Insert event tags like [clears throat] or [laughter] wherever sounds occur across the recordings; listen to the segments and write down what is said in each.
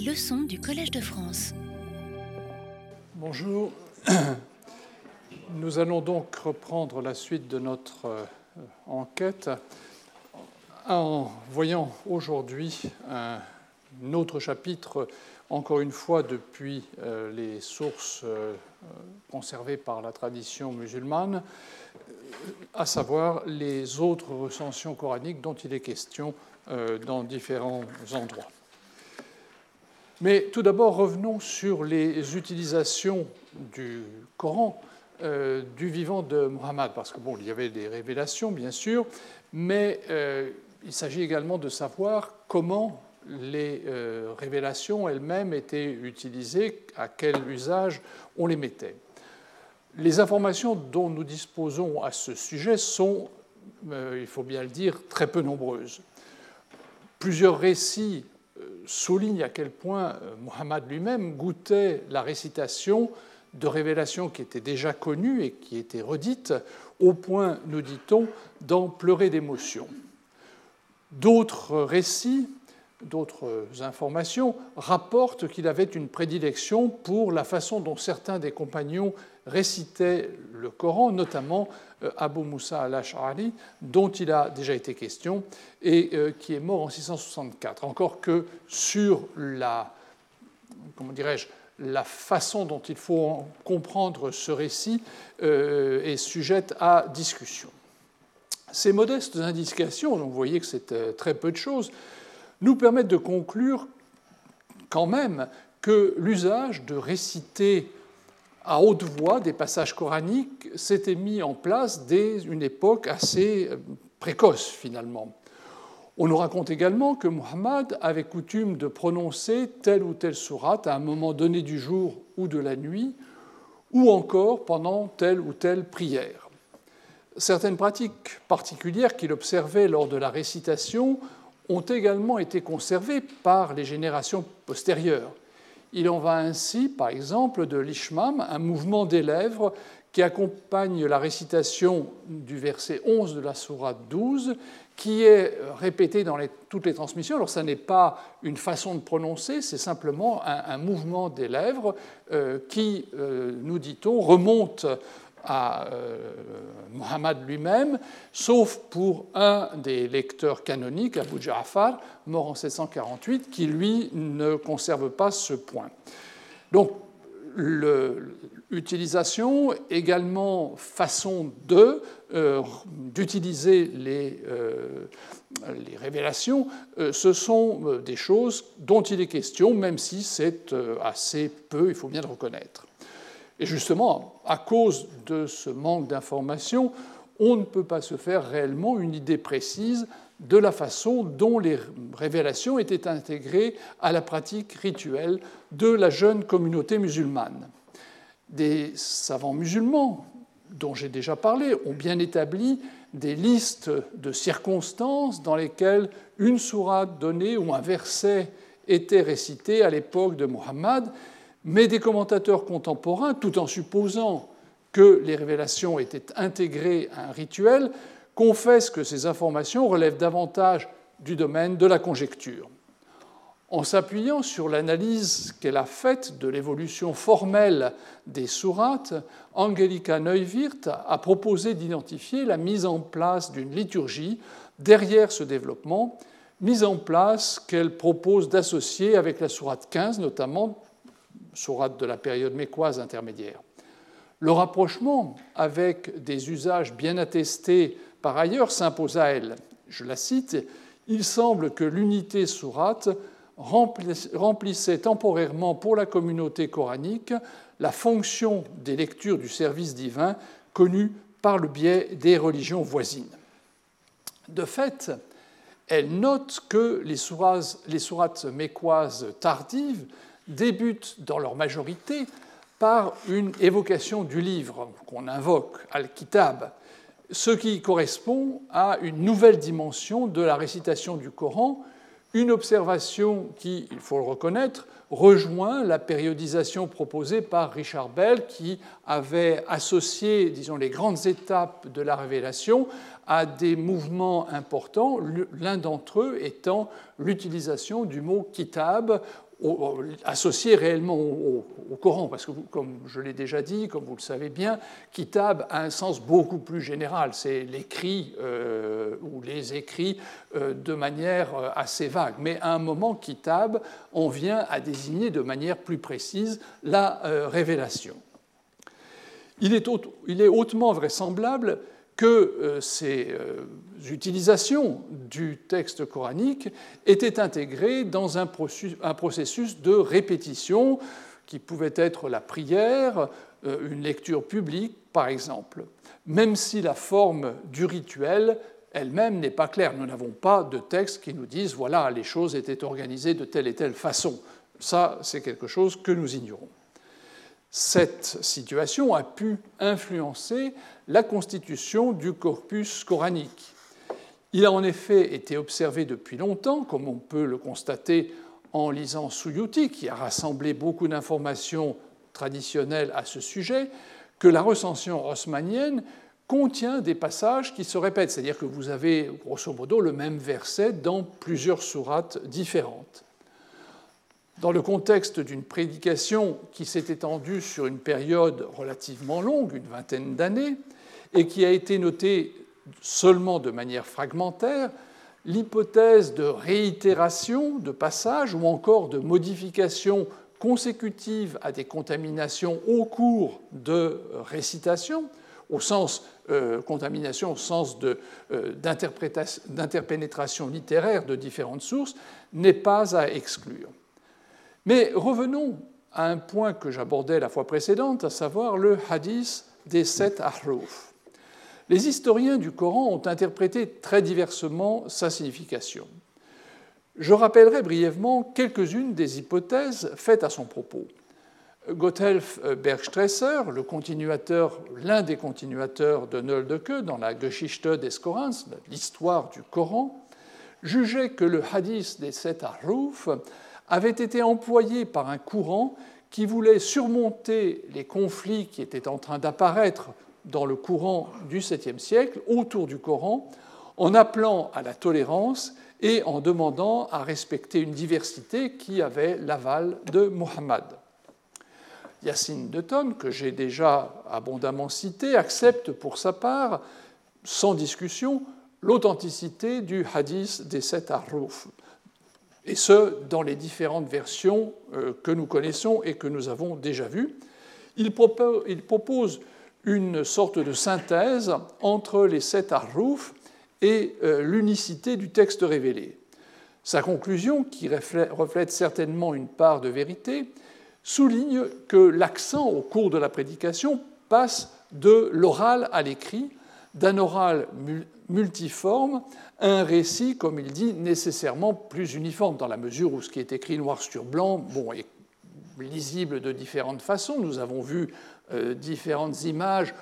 Leçons du Collège de France. Bonjour. [clears throat] Nous allons donc reprendre la suite de notre euh, enquête en voyant aujourd'hui un autre chapitre, encore une fois depuis euh, les sources euh, conservées par la tradition musulmane, à savoir les autres recensions coraniques dont il est question dans différents endroits. Mais tout d'abord, revenons sur les utilisations du Coran euh, du vivant de Muhammad, parce que bon, il y avait des révélations, bien sûr, mais euh, il s'agit également de savoir comment les euh, révélations elles-mêmes étaient utilisées, à quel usage on les mettait. Les informations dont nous disposons à ce sujet sont, il faut bien le dire, très peu nombreuses. Plusieurs récits souligne à quel point euh, Muhammad lui-même goûtait la récitation de révélations qui étaient déjà connues et qui étaient redites, au point, nous dit-on, d'en pleurer d'émotion. D'autres récits, d'autres informations rapportent qu'il avait une prédilection pour la façon dont certains des compagnons récitaient le Coran, notamment euh, Abu Musa al-Ash'ari, dont il a déjà été question, et euh, qui est mort en 664. Encore que sur la, comment dirais-je, la façon dont il faut comprendre ce récit euh, est sujette à discussion. Ces modestes indications, donc vous voyez que c'est très peu de choses, nous permettent de conclure quand même que l'usage de réciter à haute voix des passages coraniques s'était mis en place dès une époque assez euh, précoce finalement. On nous raconte également que Muhammad avait coutume de prononcer telle ou telle sourate à un moment donné du jour ou de la nuit, ou encore pendant telle ou telle prière. Certaines pratiques particulières qu'il observait lors de la récitation ont également été conservées par les générations postérieures. Il en va ainsi, par exemple, de l'ishmam, un mouvement des lèvres qui accompagne la récitation du verset 11 de la sourate 12, qui est répété dans toutes les transmissions. Alors, ça n'est pas une façon de prononcer, c'est simplement un, mouvement des lèvres euh, qui, euh, nous dit-on, remonte à euh, Muhammad lui-même, sauf pour un des lecteurs canoniques, Abu Ja'far, mort en 748, qui lui ne conserve pas ce point. Donc, l'utilisation, également façon de euh, d'utiliser les, euh, les, révélations, ce sont des choses dont il est question, même si c'est assez peu, il faut bien le reconnaître. Et justement, à cause de ce manque d'informations, on ne peut pas se faire réellement une idée précise de la façon dont les révélations étaient intégrées à la pratique rituelle de la jeune communauté musulmane. Des savants musulmans, dont j'ai déjà parlé, ont bien établi des listes de circonstances dans lesquelles une sourate donnée ou un verset était récité à l'époque de Mohammed mais des commentateurs contemporains, tout en supposant que les révélations étaient intégrées à un rituel, confessent que ces informations relèvent davantage du domaine de la conjecture. En s'appuyant sur l'analyse qu'elle a faite de l'évolution formelle des sourates, Angelika Neuwirth a proposé d'identifier la mise en place d'une liturgie derrière ce développement, mise en place qu'elle propose d'associer avec la sourate 15 notamment, sourate de la période mécoise intermédiaire. Le rapprochement avec des usages bien attestés par ailleurs s'impose à elle. Je la cite Il semble que l'unité sourate remplissait temporairement pour la communauté coranique la fonction des lectures du service divin connues par le biais des religions voisines. De fait, elle note que les sourates mécoises tardives débutent dans leur majorité par une évocation du livre qu'on invoque, Al-Kitab, ce qui correspond à une nouvelle dimension de la récitation du Coran, une observation qui, il faut le reconnaître, rejoint la périodisation proposée par Richard Bell, qui avait associé, disons, les grandes étapes de la révélation à des mouvements importants, l'un d'entre eux étant l'utilisation du mot kitab associé réellement au, Coran, parce que, comme je l'ai déjà dit, comme vous le savez bien, kitab a un sens beaucoup plus général. C'est l'écrit euh, ou les écrits euh, de manière euh, assez vague. Mais à un moment, kitab, on vient à désigner de manière plus précise la révélation. Il est, hautement vraisemblable que ces utilisations du texte coranique étaient intégrées dans un processus de répétition qui pouvait être la prière, euh, une lecture publique par exemple, même si la forme du rituel elle-même n'est pas claire. Nous n'avons pas de texte qui nous dise voilà, les choses étaient organisées de telle et telle façon. Ça, c'est quelque chose que nous ignorons. Cette situation a pu influencer la constitution du corpus coranique. Il a en effet été observé depuis longtemps, comme on peut le constater en lisant Suyuti, qui a rassemblé beaucoup d'informations traditionnelles à ce sujet, que la recension haussmannienne contient des passages qui se répètent, c'est-à-dire que vous avez grosso modo le même verset dans plusieurs sourates différentes. Dans le contexte d'une prédication qui s'est étendue sur une période relativement longue, une vingtaine d'années, et qui a été notée seulement de manière fragmentaire, l'hypothèse de réitération de passage ou encore de modification consécutive à des contaminations au cours de récitation, au sens euh, contamination au sens euh, d'interpénétration littéraire de différentes sources, n'est pas à exclure. Mais revenons à un point que j'abordais la fois précédente, à savoir le hadith des sept ahruf. Les historiens du Coran ont interprété très diversement sa signification. Je rappellerai brièvement quelques-unes des hypothèses faites à son propos. Gotthelf Bergstresser, le continuateur, l'un des continuateurs de Noldeke dans la Geschichte des Korans, l'histoire du Coran, jugeait que le hadith des sept ahruf avait été employé par un courant qui voulait surmonter les conflits qui étaient en train d'apparaître dans le courant du 7e siècle autour du Coran en appelant à la tolérance et en demandant à respecter une diversité qui avait l'aval de Muhammad. Yassine de Tonne, que j'ai déjà abondamment cité, accepte pour sa part, sans discussion, l'authenticité du hadith des sept arroufs et ce, dans les différentes versions euh, que nous connaissons et que nous avons déjà vues. Il propose une sorte de synthèse entre les sept arroufs et euh, l'unicité du texte révélé. Sa conclusion, qui reflète certainement une part de vérité, souligne que l'accent au cours de la prédication passe de l'oral à l'écrit, d'un oral multiforme un récit, comme il dit, nécessairement plus uniforme, dans la mesure où ce qui est écrit noir sur blanc bon, est lisible de différentes façons. Nous avons vu euh, différentes images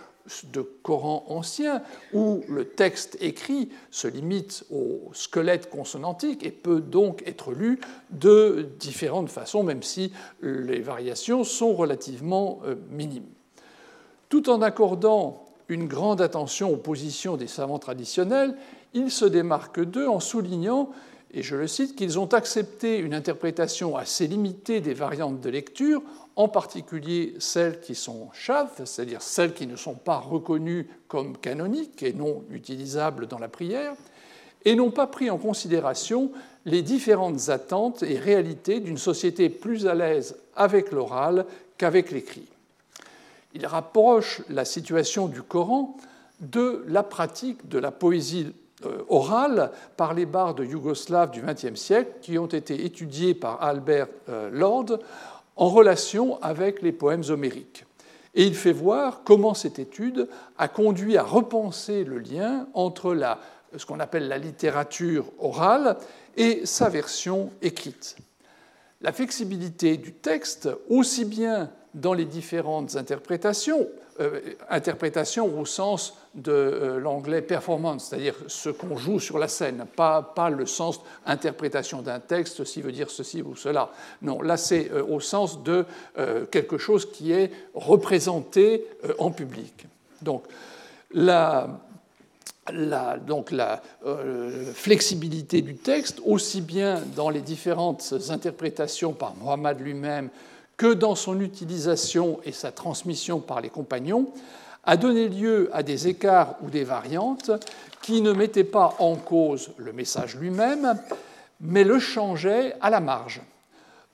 de Coran ancien où le texte écrit se limite au squelette consonantique et peut donc être lu de différentes façons, même si les variations sont relativement euh, minimes. Tout en accordant une grande attention aux positions des savants traditionnels, il se démarque d'eux en soulignant, et je le cite, qu'ils ont accepté une interprétation assez limitée des variantes de lecture, en particulier celles qui sont chaves, c'est-à-dire celles qui ne sont pas reconnues comme canoniques et non utilisables dans la prière, et n'ont pas pris en considération les différentes attentes et réalités d'une société plus à l'aise avec l'oral qu'avec l'écrit. Il rapproche la situation du Coran de la pratique de la poésie euh, orale par les bardes yougoslaves du XXe siècle qui ont été étudiés par Albert euh, Lord en relation avec les poèmes homériques. Et il fait voir comment cette étude a conduit à repenser le lien entre la, ce qu'on appelle la littérature orale et sa version écrite. La flexibilité du texte, aussi bien dans les différentes interprétations, euh, interprétation au sens de euh, l'anglais performance, c'est-à-dire ce qu'on joue sur la scène, pas, pas le sens interprétation d'un texte, ceci veut dire ceci ou cela. Non, là c'est euh, au sens de quelque chose qui est représenté en public. Donc, la, la, donc la euh, flexibilité du texte, aussi bien dans les différentes interprétations par Mohammed lui-même que dans son utilisation et sa transmission par les compagnons, a donné lieu à des écarts ou des variantes qui ne mettaient pas en cause le message lui-même, mais le changeaient à la marge.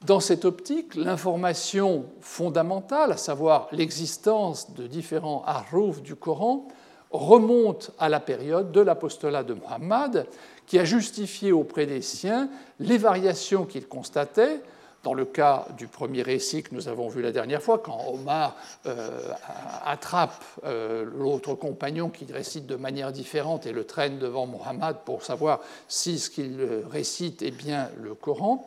Dans cette optique, l'information fondamentale, à savoir l'existence de différents haroufs du Coran, remonte à la période de l'apostolat de Muhammad, qui a justifié auprès des siens les variations qu'il constatait, dans le cas du premier récit que nous avons vu la dernière fois, quand Omar euh, attrape euh, l'autre compagnon qui récite de manière différente et le traîne devant Muhammad pour savoir si ce qu'il récite est bien le Coran,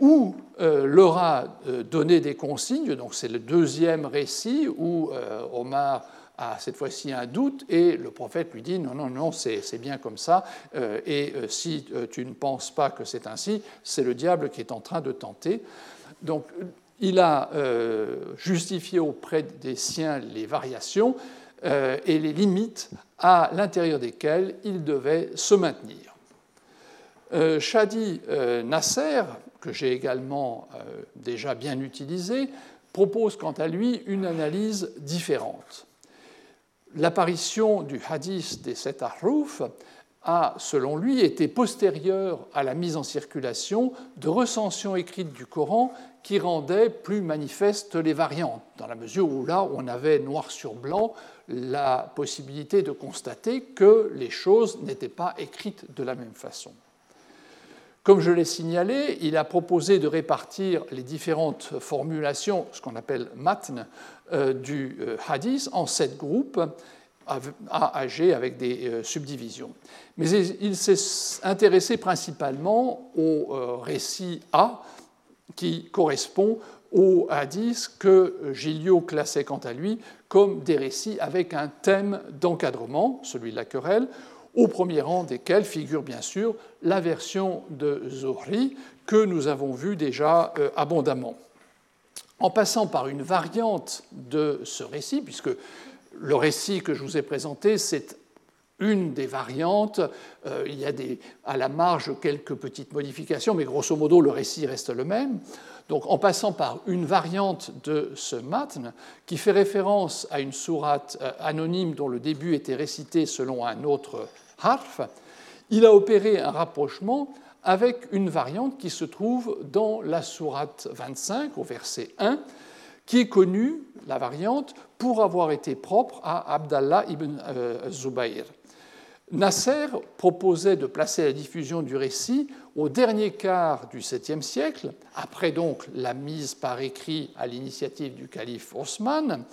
ou euh, leur a donné des consignes, donc c'est le deuxième récit où Omar a cette fois-ci un doute et le prophète lui dit non, non, non, c'est bien comme ça, euh, et euh, si euh, tu ne penses pas que c'est ainsi, c'est le diable qui est en train de tenter. Donc il a justifié auprès des siens les variations et les limites à l'intérieur desquelles il devait se maintenir. Shadi Nasser, que j'ai également déjà bien utilisé, propose quant à lui une analyse différente l'apparition du hadith des sept ahruf a, selon lui, été postérieure à la mise en circulation de recensions écrites du Coran qui rendaient plus manifestes les variantes, dans la mesure où là, on avait noir sur blanc la possibilité de constater que les choses n'étaient pas écrites de la même façon. Comme je l'ai signalé, il a proposé de répartir les différentes formulations, ce qu'on appelle matn, du euh, hadith en sept groupes A, G avec des euh, subdivisions. Mais il s'est intéressé principalement au récit A, qui correspond au hadith que Gilliot classait quant à lui comme des récits avec un thème d'encadrement, celui de la querelle, au premier rang desquels figure bien sûr la version de Zohri que nous avons vue déjà abondamment en passant par une variante de ce récit, puisque le récit que je vous ai présenté, c'est une des variantes. Euh, il y a des, à la marge quelques petites modifications, mais grosso modo, le récit reste le même. Donc, en passant par une variante de ce matn, qui fait référence à une sourate euh, anonyme dont le début était récité selon un autre harf, il a opéré un rapprochement avec une variante qui se trouve dans la sourate 25 au verset 1, qui est connue, la variante, pour avoir été propre à Abdallah ibn euh, Zubayr. Nasser proposait de placer la diffusion du récit au dernier quart du 7e siècle, après donc la mise par écrit à l'initiative du calife Osman,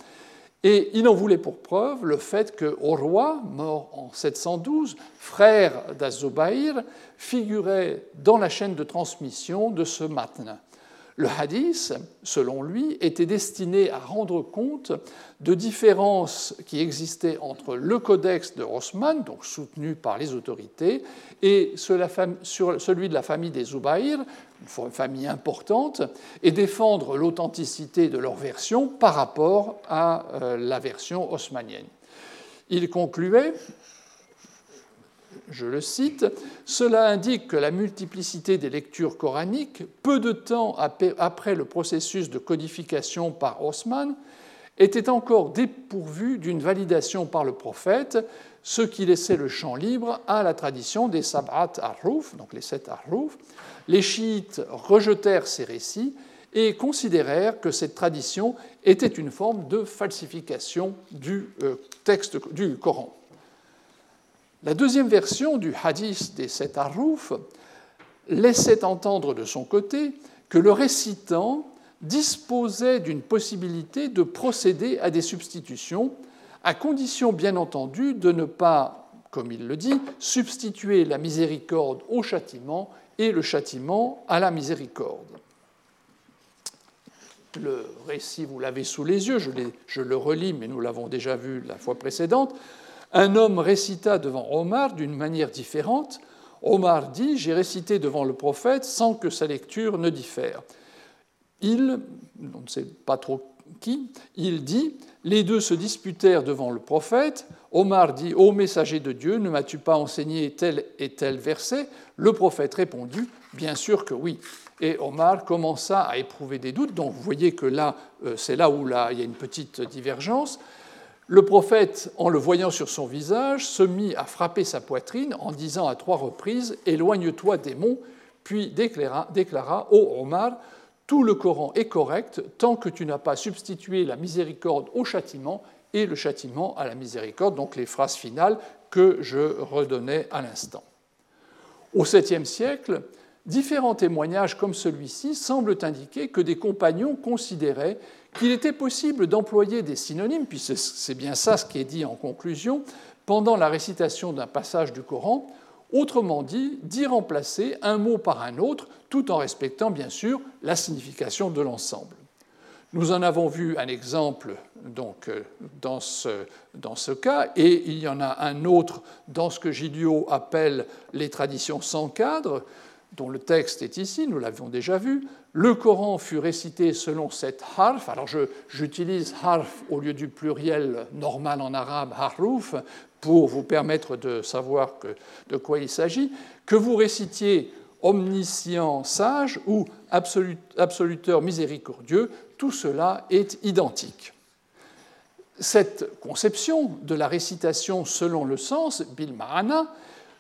et il en voulait pour preuve le fait que roi, mort en 712, frère d'Azubaïr, figurait dans la chaîne de transmission de ce matin. Le hadith, selon lui, était destiné à rendre compte de différences qui existaient entre le codex de Osman, donc soutenu par les autorités, et celui de la famille des Zubayr, une famille importante, et défendre l'authenticité de leur version par rapport à euh, la version osmanienne. Il concluait je le cite, Cela indique que la multiplicité des lectures coraniques, peu de temps après le processus de codification par Osman, était encore dépourvue d'une validation par le prophète, ce qui laissait le champ libre à la tradition des Sab'at Arrouf, donc les sept Arrouf. Les chiites rejetèrent ces récits et considérèrent que cette tradition était une forme de falsification du euh, texte du Coran. La deuxième version du hadith des sept Arrouf laissait entendre de son côté que le récitant disposait d'une possibilité de procéder à des substitutions, à condition bien entendu de ne pas, comme il le dit, substituer la miséricorde au châtiment et le châtiment à la miséricorde. Le récit, vous l'avez sous les yeux, je, je, le relis, mais nous l'avons déjà vu la fois précédente. Un homme récita devant Omar d'une manière différente. Omar dit J'ai récité devant le prophète sans que sa lecture ne diffère. Il, on ne sait pas trop qui, il dit Les deux se disputèrent devant le prophète. Omar dit Ô messager de Dieu, ne m'as-tu pas enseigné tel et tel verset? Le prophète répondit Bien sûr que oui. Et Omar commença à éprouver des doutes. Donc vous voyez que là, euh, c'est là où il y a une petite divergence. Le prophète, en le voyant sur son visage, se mit à frapper sa poitrine en disant à trois reprises Éloigne-toi, démon, puis déclara, déclara Ô Omar, tout le Coran est correct tant que tu n'as pas substitué la miséricorde au châtiment et le châtiment à la miséricorde, donc les phrases finales que je redonnais à l'instant. Au 7e siècle, différents témoignages comme celui-ci semblent indiquer que des compagnons considéraient qu'il était possible d'employer des synonymes, puis c'est bien ça ce qui est dit en conclusion, pendant la récitation d'un passage du Coran, autrement dit, d'y remplacer un mot par un autre, tout en respectant bien sûr la signification de l'ensemble. Nous en avons vu un exemple donc, euh, dans, ce, dans ce cas, et il y en a un autre dans ce que Gilliot appelle les traditions sans cadre, dont le texte est ici, nous l'avions déjà vu. Le Coran fut récité selon cette harf. Alors j'utilise harf au lieu du pluriel normal en arabe, haruf, pour vous permettre de savoir de quoi il s'agit. Que vous récitiez omniscient sage ou absoluteur miséricordieux, tout cela est identique. Cette conception de la récitation selon le sens, bil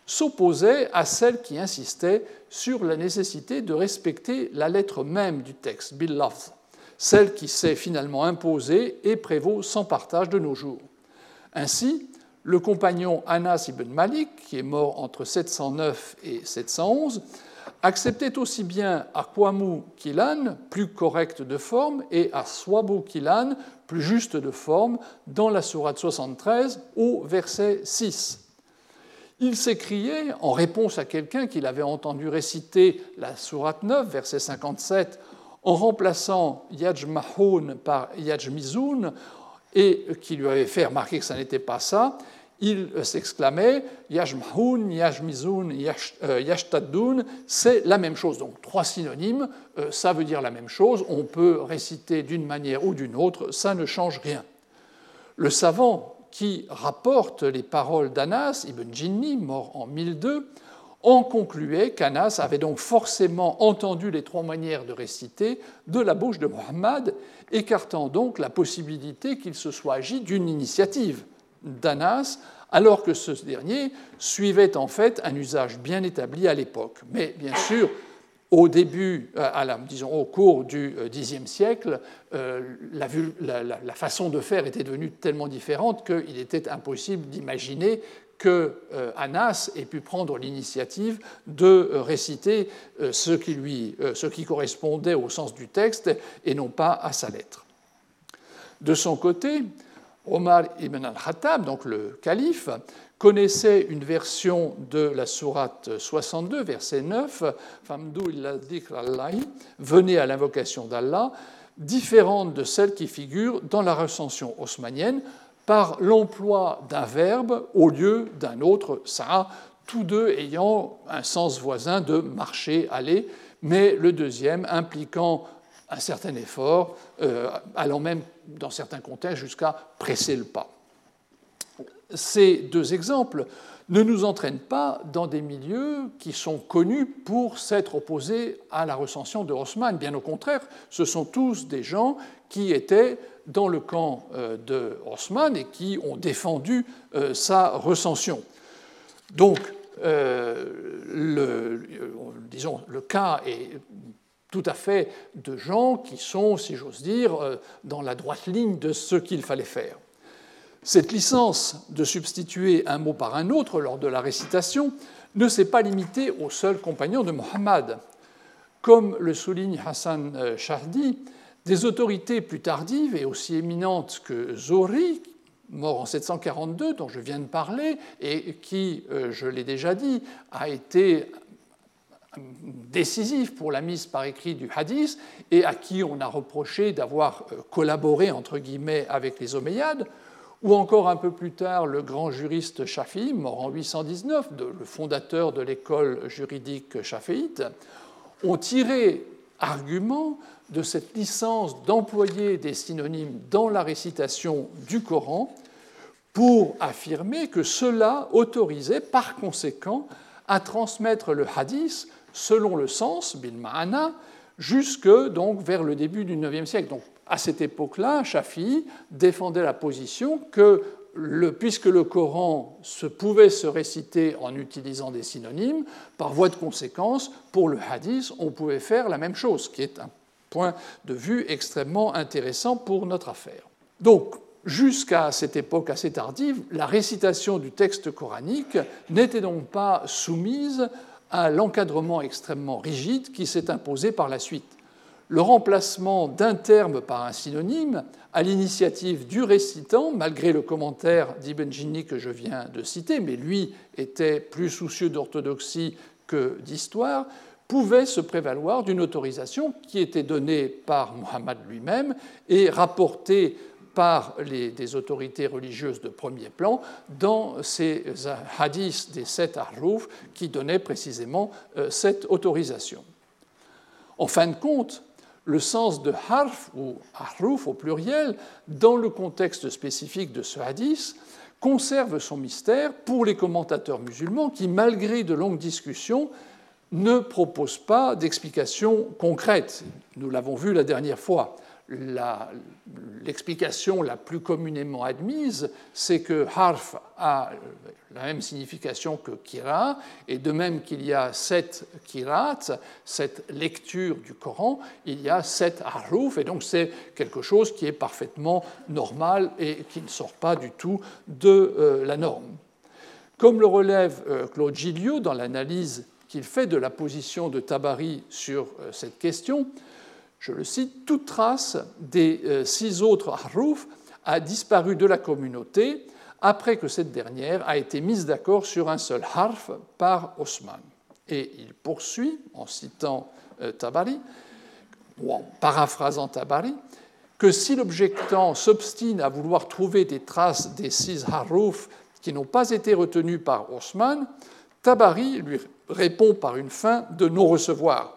s'opposait à celle qui insistait sur la nécessité de respecter la lettre même du texte, bil celle qui s'est finalement imposée et prévaut sans partage de nos jours. Ainsi, le compagnon Anas ibn Malik, qui est mort entre 709 et 711, acceptait aussi bien Akwamu Kilan, plus correct de forme, et Aswabu Kilan, plus juste de forme, dans la sourate 73 au verset 6. Il s'écriait, en réponse à quelqu'un qu'il avait entendu réciter la sourate 9, verset 57, en remplaçant Yajmahun par Yajmizun, et qui lui avait fait remarquer que ça n'était pas ça, il s'exclamait Yajmahun, Yajmizun, euh, Yashtadun, c'est la même chose. Donc trois synonymes, euh, ça veut dire la même chose. On peut réciter d'une manière ou d'une autre, ça ne change rien. Le savant qui rapporte les paroles d'Anas, Ibn Jinni, mort en 1002, en concluait qu'Anas avait donc forcément entendu les trois manières de réciter de la bouche de Muhammad, écartant donc la possibilité qu'il se soit agi d'une initiative d'Anas, alors que ce dernier suivait en fait un usage bien établi à l'époque. Mais bien sûr, au début, à la, disons au cours du Xe siècle, euh, la, façon de faire était devenue tellement différente qu'il était impossible d'imaginer que euh, Anas ait pu prendre l'initiative de réciter euh, ce qui, lui, ce qui correspondait au sens du texte et non pas à sa lettre. De son côté, Omar ibn al-Khattab, donc le calife, connaissait une version de la sourate 62, verset 9, venez à l'invocation d'Allah, différente de celle qui figure dans la recension haussmanienne par l'emploi d'un verbe au lieu d'un autre, ça, tous deux ayant un sens voisin de marcher, aller, mais le deuxième impliquant un certain effort, euh, allant même, dans certains contextes, jusqu'à presser le pas. Ces deux exemples ne nous entraînent pas dans des milieux qui sont connus pour s'être opposés à la recension de Haussmann. Bien au contraire, ce sont tous des gens qui étaient dans le camp euh, de Haussmann et qui ont défendu euh, sa recension. Donc, le, disons, le cas est tout à fait de gens qui sont, si j'ose dire, euh, dans la droite ligne de ce qu'il fallait faire. Cette licence de substituer un mot par un autre lors de la récitation ne s'est pas limitée aux seuls compagnons de Mohammed. Comme le souligne Hassan euh, Shahdi, des autorités plus tardives et aussi éminentes que Zori, mort en 742, dont je viens de parler, et qui, euh, je l'ai déjà dit, a été décisif pour la mise par écrit du hadith et à qui on a reproché d'avoir euh, collaboré entre guillemets avec les Omeyyades, ou encore un peu plus tard le grand juriste Shafi'i, mort en 819, le fondateur de l'école juridique shaféite, ont tiré argument de cette licence d'employer des synonymes dans la récitation du Coran pour affirmer que cela autorisait par conséquent à transmettre le hadith selon le sens, bil ma'ana, jusque donc vers le début du IXe siècle. Donc à cette époque-là, Shafi défendait la position que puisque le Coran se pouvait se réciter en utilisant des synonymes, par voie de conséquence, pour le hadith, on pouvait faire la même chose, ce qui est un point de vue extrêmement intéressant pour notre affaire. Donc, jusqu'à cette époque assez tardive, la récitation du texte coranique n'était donc pas soumise à l'encadrement extrêmement rigide qui s'est imposé par la suite. Le remplacement d'un terme par un synonyme à l'initiative du récitant, malgré le commentaire d'Ibn que je viens de citer, mais lui était plus soucieux d'orthodoxie que d'histoire, pouvait se prévaloir d'une autorisation qui était donnée par Muhammad lui-même et rapportée par les, des autorités religieuses de premier plan dans ces hadiths des sept arrouf qui donnaient précisément euh, cette autorisation. En fin de compte, le sens de harf ou haruf au pluriel dans le contexte spécifique de ce hadith conserve son mystère pour les commentateurs musulmans qui, malgré de longues discussions, ne proposent pas d'explication concrète. Nous l'avons vu la dernière fois l'explication la, plus communément admise, c'est que harf a la même signification que kira, et de même qu'il y a sept kirat, cette lecture du Coran, il y a sept haruf, et donc c'est quelque chose qui est parfaitement normal et qui ne sort pas du tout de euh, la norme. Comme le relève euh, Claude Gilliot dans l'analyse qu'il fait de la position de Tabari sur euh, cette question, je le cite, toute trace des euh, six autres harouf a disparu de la communauté après que cette dernière a été mise d'accord sur un seul harf par Osman. Et il poursuit, en citant euh, Tabari, ou en paraphrasant Tabari, que si l'objectant s'obstine à vouloir trouver des traces des six harouf qui n'ont pas été retenus par Osman, Tabari lui répond par une fin de non-recevoir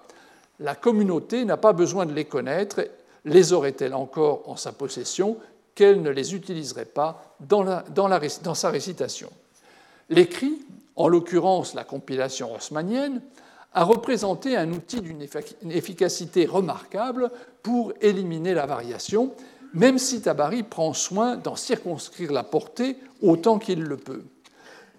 la communauté n'a pas besoin de les connaître, les aurait-elle encore en sa possession qu'elle ne les utiliserait pas dans, sa récitation? L'écrit, en l'occurrence la compilation haussmannienne, a représenté un outil d'une efficacité remarquable pour éliminer la variation, même si Tabari prend soin d'en circonscrire la portée autant qu'il le peut.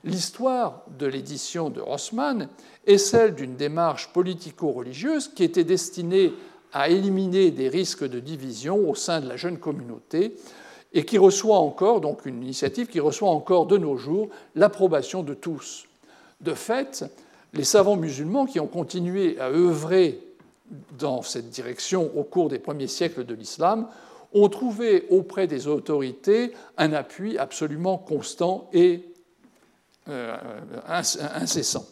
L'histoire de l'édition de Rossmann est celle d'une démarche politico-religieuse qui était destinée à éliminer des risques de division au sein de la jeune communauté et qui reçoit encore, donc une initiative qui reçoit encore de nos jours l'approbation de tous. De fait, les savants musulmans qui ont continué à œuvrer dans cette direction au cours des premiers siècles de l'islam ont trouvé auprès des autorités un appui absolument constant et incessant.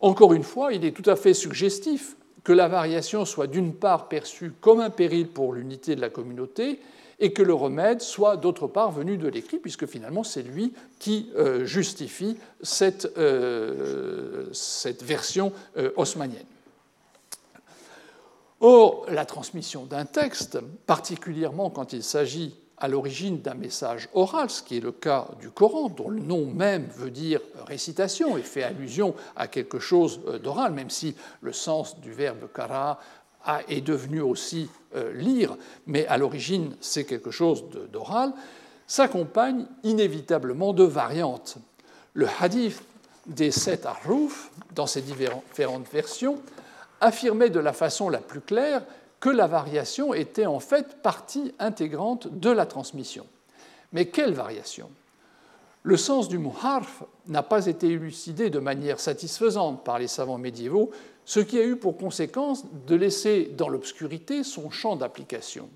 Encore une fois, il est tout à fait suggestif que la variation soit d'une part perçue comme un péril pour l'unité de la communauté et que le remède soit d'autre part venu de l'écrit, puisque finalement c'est lui qui euh, justifie cette, euh, cette version euh, haussmannienne. Or, la transmission d'un texte, particulièrement quand il s'agit à l'origine d'un message oral, ce qui est le cas du Coran, dont le nom même veut dire récitation et fait allusion à quelque chose euh, d'oral, même si le sens du verbe kara est devenu aussi euh, lire, mais à l'origine c'est quelque chose d'oral, s'accompagne inévitablement de variantes. Le hadith des sept arrouf, dans ses différentes versions, affirmait de la façon la plus claire que la variation était en fait partie intégrante de la transmission. Mais quelle variation? Le sens du mot harf n'a pas été élucidé de manière satisfaisante par les savants médiévaux, ce qui a eu pour conséquence de laisser dans l'obscurité son champ d'application.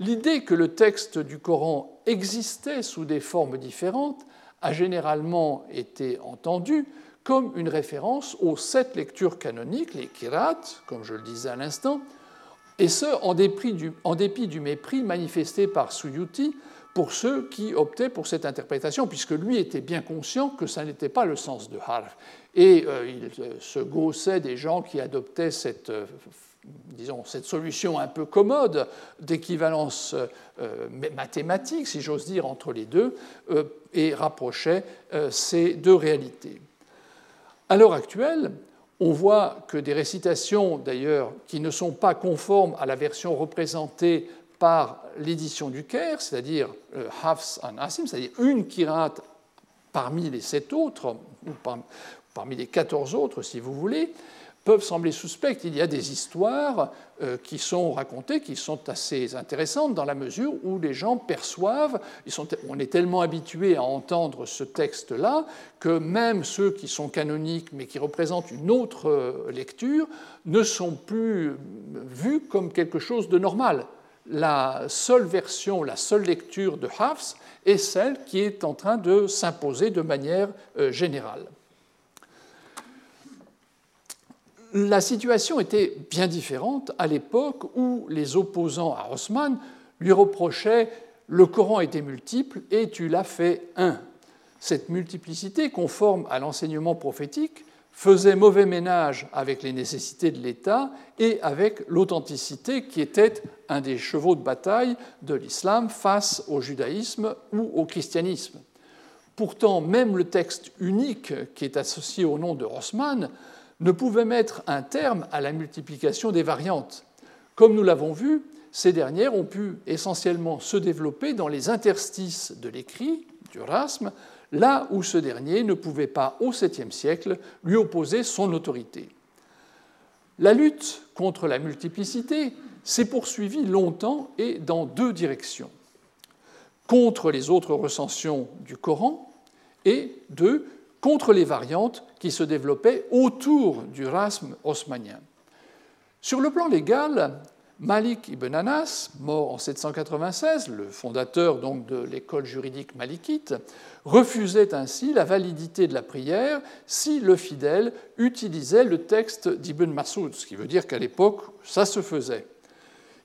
L'idée que le texte du Coran existait sous des formes différentes a généralement été entendue comme une référence aux sept lectures canoniques, les kirat, comme je le disais à l'instant, et ce, en dépit, du, mépris manifesté par Suyuti pour ceux qui optaient pour cette interprétation, puisque lui était bien conscient que ça n'était pas le sens de harf. Et euh, il euh, se gaussait des gens qui adoptaient cette euh, disons, cette solution un peu commode d'équivalence mathématique, si j'ose dire, entre les deux, et rapprochait ces deux réalités. À l'heure actuelle, on voit que des récitations, d'ailleurs, qui ne sont pas conformes à la version représentée par l'édition du Caire, c'est-à-dire Hafs an Asim, c'est-à-dire une kirate parmi les sept autres, ou parmi les quatorze autres, si vous voulez, peuvent sembler suspectes. Il y a des histoires euh, qui sont racontées, qui sont assez intéressantes dans la mesure où les gens perçoivent, on est tellement habitué à entendre ce texte-là, que même ceux qui sont canoniques mais qui représentent une autre euh, lecture ne sont plus vus comme quelque chose de normal. La seule version, la seule lecture de Hafs est celle qui est en train de s'imposer de manière euh, générale la situation était bien différente à l'époque où les opposants à Osman lui reprochaient le Coran était multiple et tu l'as fait un. Cette multiplicité, conforme à l'enseignement prophétique, faisait mauvais ménage avec les nécessités de l'État et avec l'authenticité qui était un des chevaux de bataille de l'islam face au judaïsme ou au christianisme. Pourtant, même le texte unique qui est associé au nom de Osman ne pouvait mettre un terme à la multiplication des variantes. Comme nous l'avons vu, ces dernières ont pu essentiellement se développer dans les interstices de l'écrit, du rasme, là où ce dernier ne pouvait pas, au 7e siècle, lui opposer son autorité. La lutte contre la multiplicité s'est poursuivie longtemps et dans deux directions. Contre les autres recensions du Coran et, deux, contre les variantes qui se développaient autour du rasme osmanien. Sur le plan légal, Malik ibn Anas, mort en 796, le fondateur donc de l'école juridique malikite, refusait ainsi la validité de la prière si le fidèle utilisait le texte d'Ibn Masoud, ce qui veut dire qu'à l'époque, ça se faisait.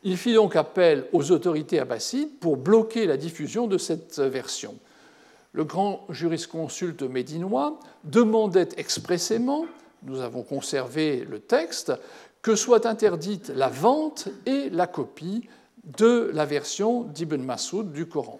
Il fit donc appel aux autorités abbassides pour bloquer la diffusion de cette version le grand jurisconsulte médinois demandait expressément, nous avons conservé le texte, que soit interdite la vente et la copie de la version d'Ibn Masoud du Coran.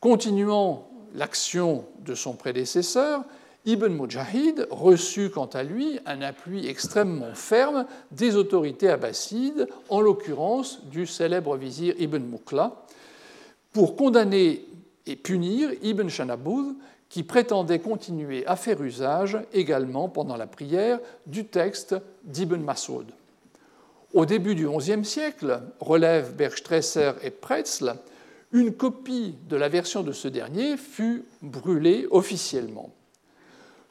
Continuant l'action de son prédécesseur, Ibn Mujahid reçut quant à lui un appui extrêmement ferme des autorités abbassides, en l'occurrence du célèbre vizir Ibn Muqla, pour condamner et punir Ibn Shanaboud, qui prétendait continuer à faire usage également pendant la prière du texte d'Ibn Masoud. Au début du XIe siècle, relèvent Bergstresser et Pretzl, une copie de la version de ce dernier fut brûlée officiellement.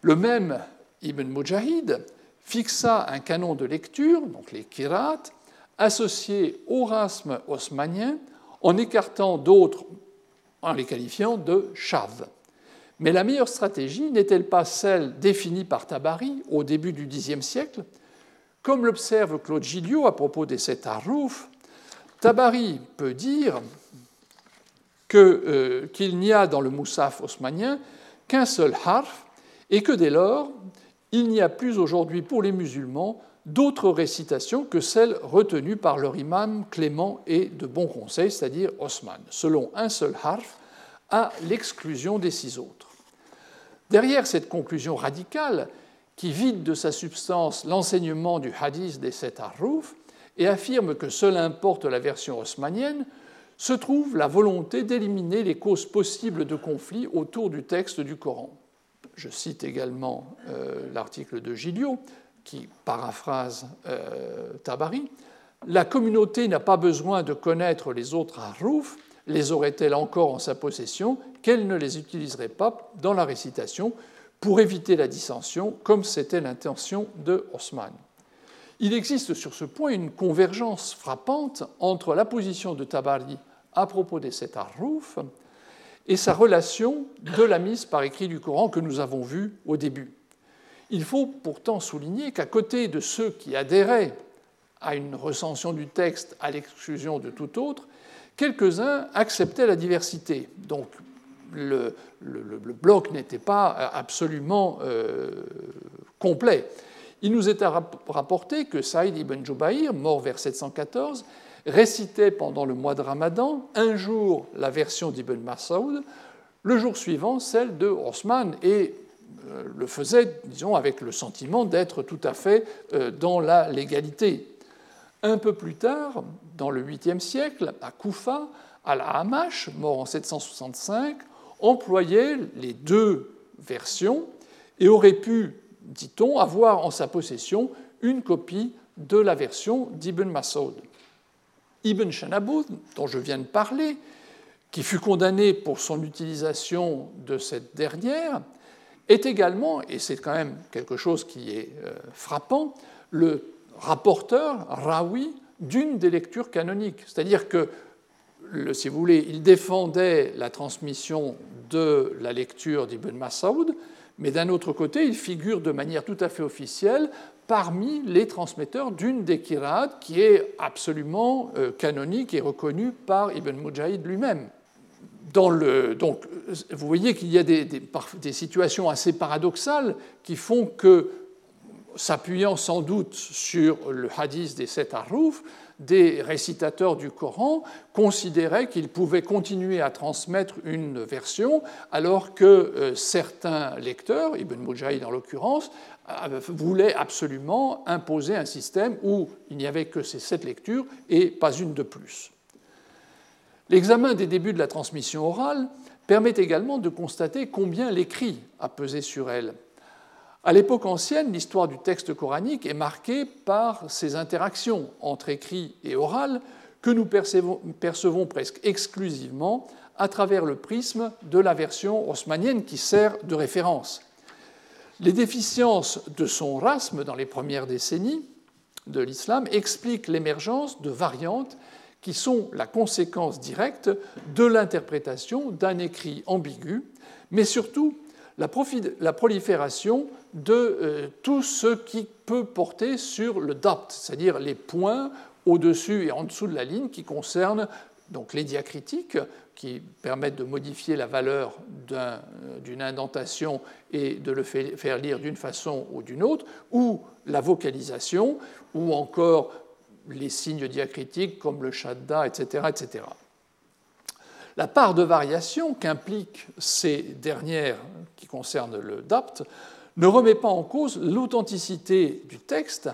Le même Ibn Mujahid fixa un canon de lecture, donc les kirat, associé au rasme osmanien, en écartant d'autres en les qualifiant de chaves. Mais la meilleure stratégie n'est-elle pas celle définie par Tabari au début du Xe siècle? Comme l'observe Claude Gilliot à propos des sept harouf, Tabari peut dire euh, qu'il n'y a dans le Moussaf osmanien qu'un seul harf et que dès lors, il n'y a plus aujourd'hui pour les musulmans d'autres récitations que celles retenues par leur imam Clément et de bon conseil, c'est-à-dire Osman, selon un seul harf, à l'exclusion des six autres. Derrière cette conclusion radicale, qui vide de sa substance l'enseignement du hadith des sept harrouf et affirme que seule importe la version osmanienne, se trouve la volonté d'éliminer les causes possibles de conflit autour du texte du Coran. Je cite également euh, l'article de Gilliot, qui paraphrase euh, Tabari, la communauté n'a pas besoin de connaître les autres harouf, les aurait-elle encore en sa possession, qu'elle ne les utiliserait pas dans la récitation pour éviter la dissension, comme c'était l'intention de Haussmann. Il existe sur ce point une convergence frappante entre la position de Tabari à propos des sept harouf et sa relation de la mise par écrit du Coran que nous avons vue au début. Il faut pourtant souligner qu'à côté de ceux qui adhéraient à une recension du texte à l'exclusion de tout autre, quelques-uns acceptaient la diversité. Donc le, bloc n'était pas absolument euh, complet. il nous est rapporté que Saïd ibn Jubayr, mort vers 714, récitait pendant le mois de Ramadan un jour la version d'Ibn Masoud, le jour suivant celle de Osman, et euh, le faisait, disons, avec le sentiment d'être tout à fait euh, dans la légalité. Un peu plus tard, dans le 8e siècle, à Koufa, Al-Hamash, mort en 765, employait les deux versions et aurait pu, dit-on, avoir en sa possession une copie de la version d'Ibn Masoud. Ibn Shanabud, dont je viens de parler, qui fut condamné pour son utilisation de cette dernière, est également, et c'est quand même quelque chose qui est euh, frappant, le rapporteur, Rawi, d'une des lectures canoniques. C'est-à-dire que, si vous voulez, il défendait la transmission de la lecture d'Ibn Masoud, mais d'un autre côté, il figure de manière tout à fait officielle parmi les transmetteurs d'une des Kirad qui est absolument euh, canonique et reconnue par Ibn Mujahid lui-même. Donc, vous voyez qu'il y a des, situations assez paradoxales qui font que, s'appuyant sans doute sur le hadith des sept Arrouf, des récitateurs du Coran considéraient qu'ils pouvaient continuer à transmettre une version, alors que euh, certains lecteurs, Ibn Mujahid en l'occurrence, euh, voulaient absolument imposer un système où il n'y avait que ces sept lectures et pas une de plus. L'examen des débuts de la transmission orale permet également de constater combien l'écrit a pesé sur elle. À l'époque ancienne, l'histoire du texte coranique est marquée par ces interactions entre écrit et oral que nous percevons, presque exclusivement à travers le prisme de la version haussmannienne qui sert de référence. Les déficiences de son rasme dans les premières décennies de l'islam expliquent l'émergence de variantes qui sont la conséquence directe de l'interprétation d'un écrit ambigu, mais surtout la, prolifération de euh, tout ce qui peut porter sur le dapt, c'est-à-dire les points au-dessus et en dessous de la ligne qui concernent donc les diacritiques, qui permettent de modifier la valeur euh, d'une indentation et de le faire lire d'une façon ou d'une autre, ou la vocalisation, ou encore les signes diacritiques comme le shadda, etc. etc. La part de variation qu'impliquent ces dernières qui concernent le DAPT ne remet pas en cause l'authenticité du texte,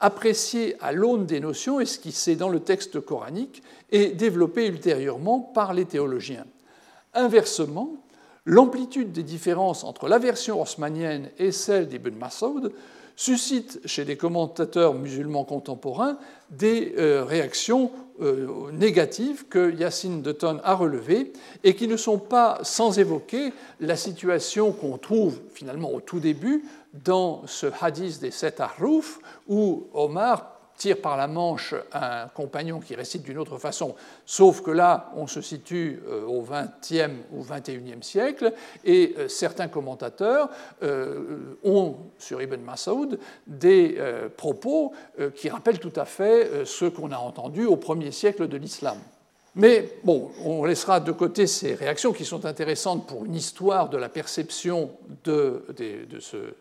apprécié à l'aune des notions esquissées dans le texte coranique et développé ultérieurement par les théologiens. Inversement, l'amplitude des différences entre la version osmanienne et celle d'Ibn Masoud suscite chez des commentateurs musulmans contemporains des euh, réactions euh, négatives que Yacine Tonne a relevées et qui ne sont pas sans évoquer la situation qu'on trouve finalement au tout début dans ce hadith des sept Arrouf où Omar tire par la manche un compagnon qui récite d'une autre façon, sauf que là, on se situe euh, au XXe ou XXIe siècle, et euh, certains commentateurs euh, ont sur Ibn Masoud des propos qui rappellent tout à fait ce qu'on a entendu au premier siècle de l'islam. Mais bon, on laissera de côté ces réactions qui sont intéressantes pour une histoire de la perception de, ce euh,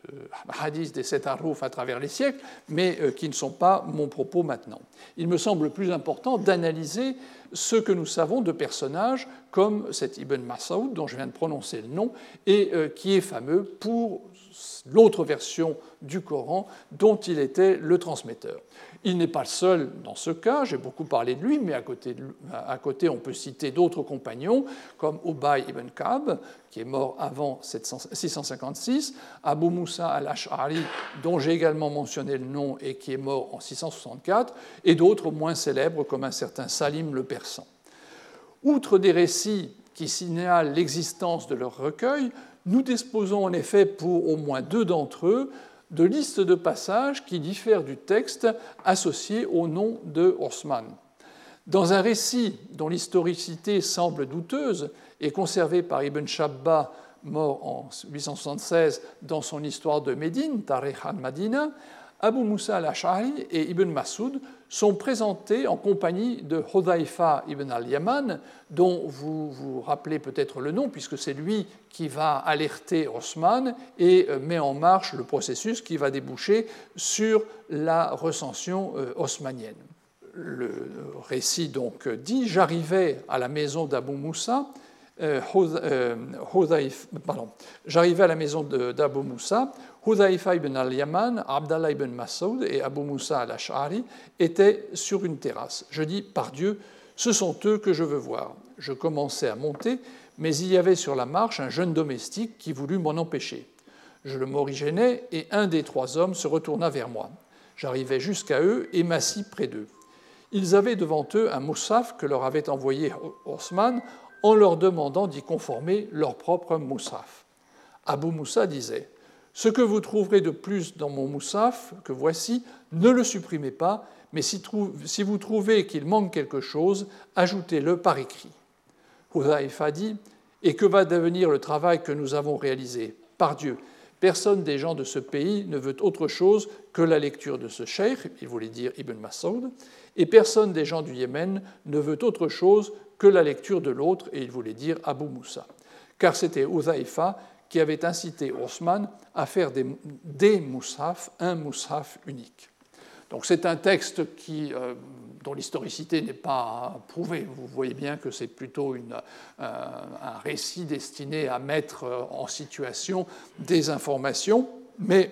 hadith des sept harouf à travers les siècles, mais euh, qui ne sont pas mon propos maintenant. Il me semble plus important d'analyser ce que nous savons de personnages comme cet Ibn Masoud, dont je viens de prononcer le nom, et euh, qui est fameux pour l'autre version du Coran dont il était le transmetteur. Il n'est pas le seul dans ce cas, j'ai beaucoup parlé de lui, mais à côté, on peut citer d'autres compagnons comme Ubay ibn Ka'b, qui est mort avant 656, Abu Musa al-Ash'ari, dont j'ai également mentionné le nom et qui est mort en 664, et d'autres moins célèbres comme un certain Salim le Persan. Outre des récits qui signalent l'existence de leur recueil, nous disposons en effet pour au moins deux d'entre eux de listes de passages qui diffèrent du texte associé au nom de Osman. Dans un récit dont l'historicité semble douteuse et conservé par Ibn Shabba, mort en 876 dans son histoire de Médine, Tarikh al-Madina, Abu Musa al-Ash'ari et Ibn Masoud sont présentés en compagnie de Hudhaifa ibn al-Yaman, dont vous vous rappelez peut-être le nom, puisque c'est lui qui va alerter Osman et euh, met en marche le processus qui va déboucher sur la recension euh, osmanienne. Le récit donc dit J'arrivais à la maison d'Abu Moussa, euh, j'arrivais à la maison d'Abu Moussa, Hudhaifa ibn al-Yaman, Abdallah ibn Masoud et Abu Musa al-Ash'ari étaient sur une terrasse. Je dis, par Dieu, ce sont eux que je veux voir. Je commençais à monter, mais il y avait sur la marche un jeune domestique qui voulut m'en empêcher. Je le morigénais et un des trois hommes se retourna vers moi. J'arrivai jusqu'à eux et m'assis près d'eux. Ils avaient devant eux un moussaf que leur avait envoyé Osman en leur demandant d'y conformer leur propre moussaf. Abu Moussa disait ce que vous trouverez de plus dans mon moussaf, que voici, ne le supprimez pas, mais si, vous trouvez qu'il manque quelque chose, ajoutez-le par écrit. Hudhaïfa dit Et que va devenir le travail que nous avons réalisé? Par Dieu, personne des gens de ce pays ne veut autre chose que la lecture de ce cheikh, il voulait dire Ibn Masoud, et personne des gens du Yémen ne veut autre chose que la lecture de l'autre, et il voulait dire Abu Moussa. Car c'était Hudhaïfa qui avait incité Osman à faire des, des moushaf, un moushaf unique. Donc c'est un texte qui, euh, dont l'historicité n'est pas prouvée. Vous voyez bien que c'est plutôt une, euh, un récit destiné à mettre en situation des informations, mais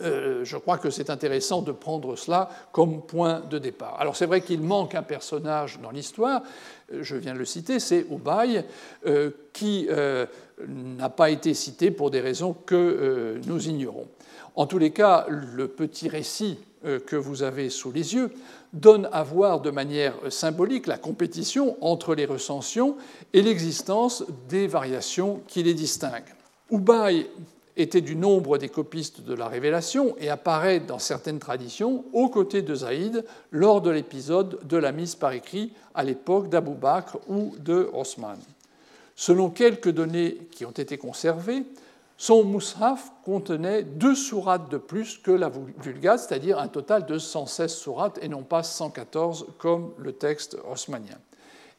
euh, je crois que c'est intéressant de prendre cela comme point de départ. Alors c'est vrai qu'il manque un personnage dans l'histoire, je viens de le citer, c'est Ubay, euh, qui euh, n'a pas été cité pour des raisons que nous ignorons. En tous les cas, le petit récit que vous avez sous les yeux donne à voir de manière symbolique la compétition entre les recensions et l'existence des variations qui les distinguent. Ubay était du nombre des copistes de la Révélation et apparaît dans certaines traditions aux côtés de Zaïd lors de l'épisode de la mise par écrit à l'époque d'Abou Bakr ou de Osman. Selon quelques données qui ont été conservées, son Mus'haf contenait deux sourates de plus que la Vulgate, c'est-à-dire un total de 116 sourates et non pas 114 comme le texte osmanien.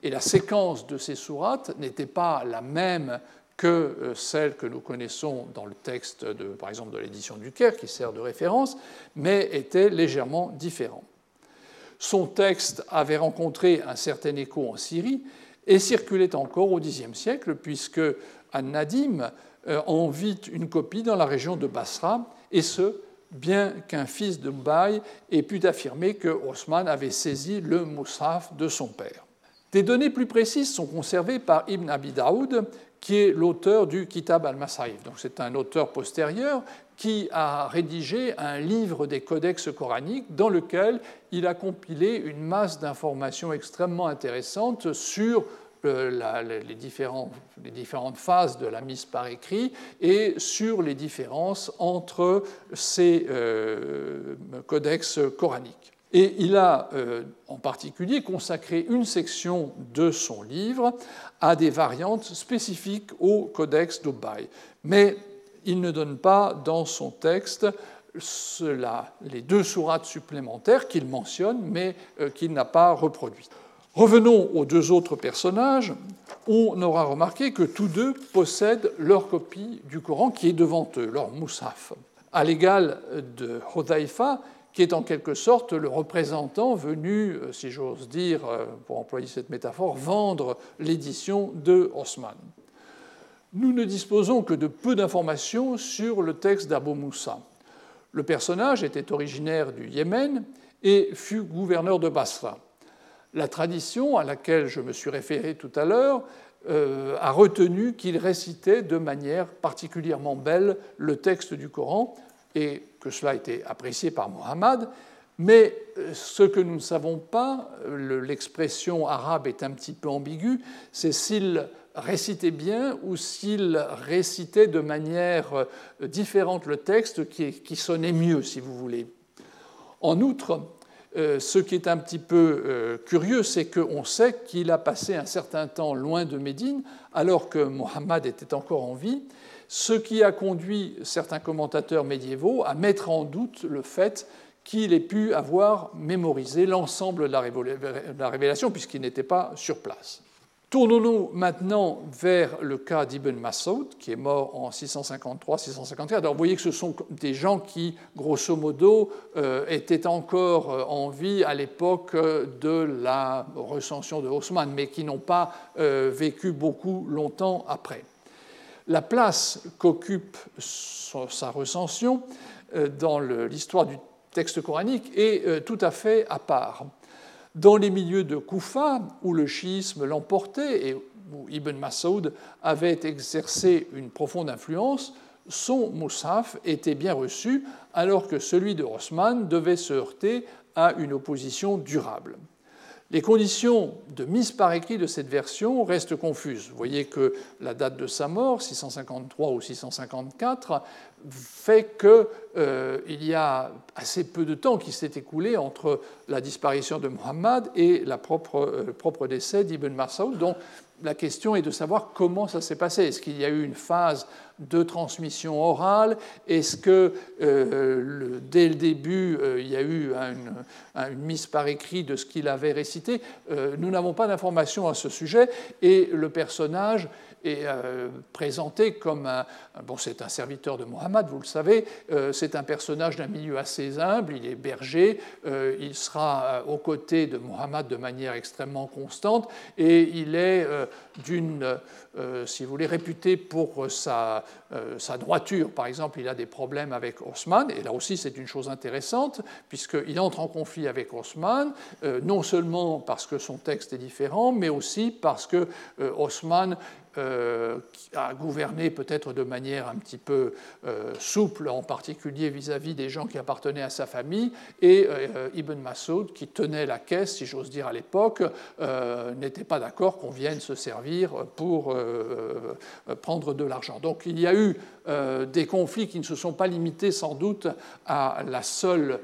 Et la séquence de ces sourates n'était pas la même que euh, celle que nous connaissons dans le texte, de, par exemple, de l'édition du Caire, qui sert de référence, mais était légèrement différent. Son texte avait rencontré un certain écho en Syrie et circulait encore au Xe siècle, puisque An-Nadim euh, en vit une copie dans la région de Basra, et ce, bien qu'un fils de Baï ait pu affirmer que Osman avait saisi le Moussaf de son père. Des données plus précises sont conservées par Ibn Abi Daoud, qui est l'auteur du Kitab al-Masaïf. Donc c'est un auteur postérieur qui a rédigé un livre des codex coraniques dans lequel il a compilé une masse d'informations extrêmement intéressantes sur euh, les, différentes phases de la mise par écrit et sur les différences entre ces euh, codex coraniques. Et il a euh, en particulier consacré une section de son livre à des variantes spécifiques au codex d'Obai. Mais il ne donne pas dans son texte les deux sourates supplémentaires qu'il mentionne, mais euh, qu'il n'a pas reproduites. Revenons aux deux autres personnages. On aura remarqué que tous deux possèdent leur copie du Coran qui est devant eux, leur moussaf. À l'égal de Hodaifa, qui est en quelque sorte le représentant venu, euh, si j'ose dire, euh, pour employer cette métaphore, vendre l'édition de Osman. Nous ne disposons que de peu d'informations sur le texte d'Abu Moussa. Le personnage était originaire du Yémen et fut gouverneur de Basra. La tradition à laquelle je me suis référé tout à l'heure euh, a retenu qu'il récitait de manière particulièrement belle le texte du Coran, et que cela a été apprécié par Mohammed, mais euh, ce que nous ne savons pas, euh, l'expression arabe est un petit peu ambiguë, c'est s'il récitait bien ou s'il récitait de manière euh, différente le texte qui, sonnait mieux, si vous voulez. En outre, ce qui est un petit peu curieux, c'est qu'on sait qu'il a passé un certain temps loin de Médine, alors que Mohammed était encore en vie, ce qui a conduit certains commentateurs médiévaux à mettre en doute le fait qu'il ait pu avoir mémorisé l'ensemble de la révélation puisqu'il n'était pas sur place. Tournons-nous maintenant vers le cas d'Ibn Mas'ud, qui est mort en 653-654. Alors vous voyez que ce sont des gens qui, grosso modo, euh, étaient encore euh, en vie à l'époque de la recension de Haussmann, mais qui n'ont pas euh, vécu beaucoup longtemps après. La place qu'occupe sa recension dans l'histoire du texte coranique est tout à fait à part. Dans les milieux de Koufa, où le chiisme l'emportait et où Ibn Masoud avait exercé une profonde influence, son Moussaf était bien reçu, alors que celui de Osman devait se heurter à une opposition durable. Les conditions de mise par écrit de cette version restent confuses. Vous voyez que la date de sa mort, 653 ou 654, fait qu'il euh, y a assez peu de temps qui s'est écoulé entre la disparition de Muhammad et le propre, euh, propre décès d'Ibn Mas'ud. Donc la question est de savoir comment ça s'est passé. Est-ce qu'il y a eu une phase de transmission orale Est-ce que euh, dès le début, euh, il y a eu une, mise par écrit de ce qu'il avait récité Nous n'avons pas d'informations à ce sujet et le personnage est euh, présenté comme un. Bon, c'est un serviteur de Mohammed, vous le savez, euh, c'est un personnage d'un milieu assez humble, il est berger, euh, il sera aux côtés de Mohammed de manière extrêmement constante, et il est d'une, si vous voulez, réputé pour sa, sa, droiture. Par exemple, il a des problèmes avec Osman, et là aussi c'est une chose intéressante, puisqu'il entre en conflit avec Osman, non seulement parce que son texte est différent, mais aussi parce que Osman euh, a gouverné peut-être de manière un petit peu euh, souple, en particulier vis-à-vis des gens qui appartenaient à sa famille, et euh, Ibn Masoud, qui tenait la caisse, si j'ose dire, à l'époque, n'était pas d'accord qu'on vienne se servir pour prendre de l'argent. Donc il y a eu des conflits qui ne se sont pas limités sans doute à la seule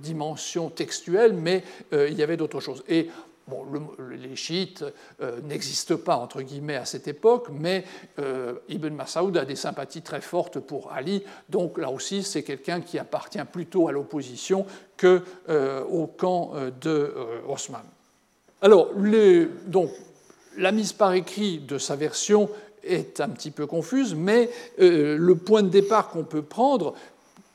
dimension textuelle, mais il y avait d'autres choses. Les chiites euh, n'existent pas, entre guillemets, à cette époque, mais euh, Ibn Masaoud a des sympathies très fortes pour Ali, donc là aussi, c'est quelqu'un qui appartient plutôt à l'opposition qu'au euh, camp de Osman. Alors, donc, la mise par écrit de sa version est un petit peu confuse, mais le point de départ qu'on peut prendre,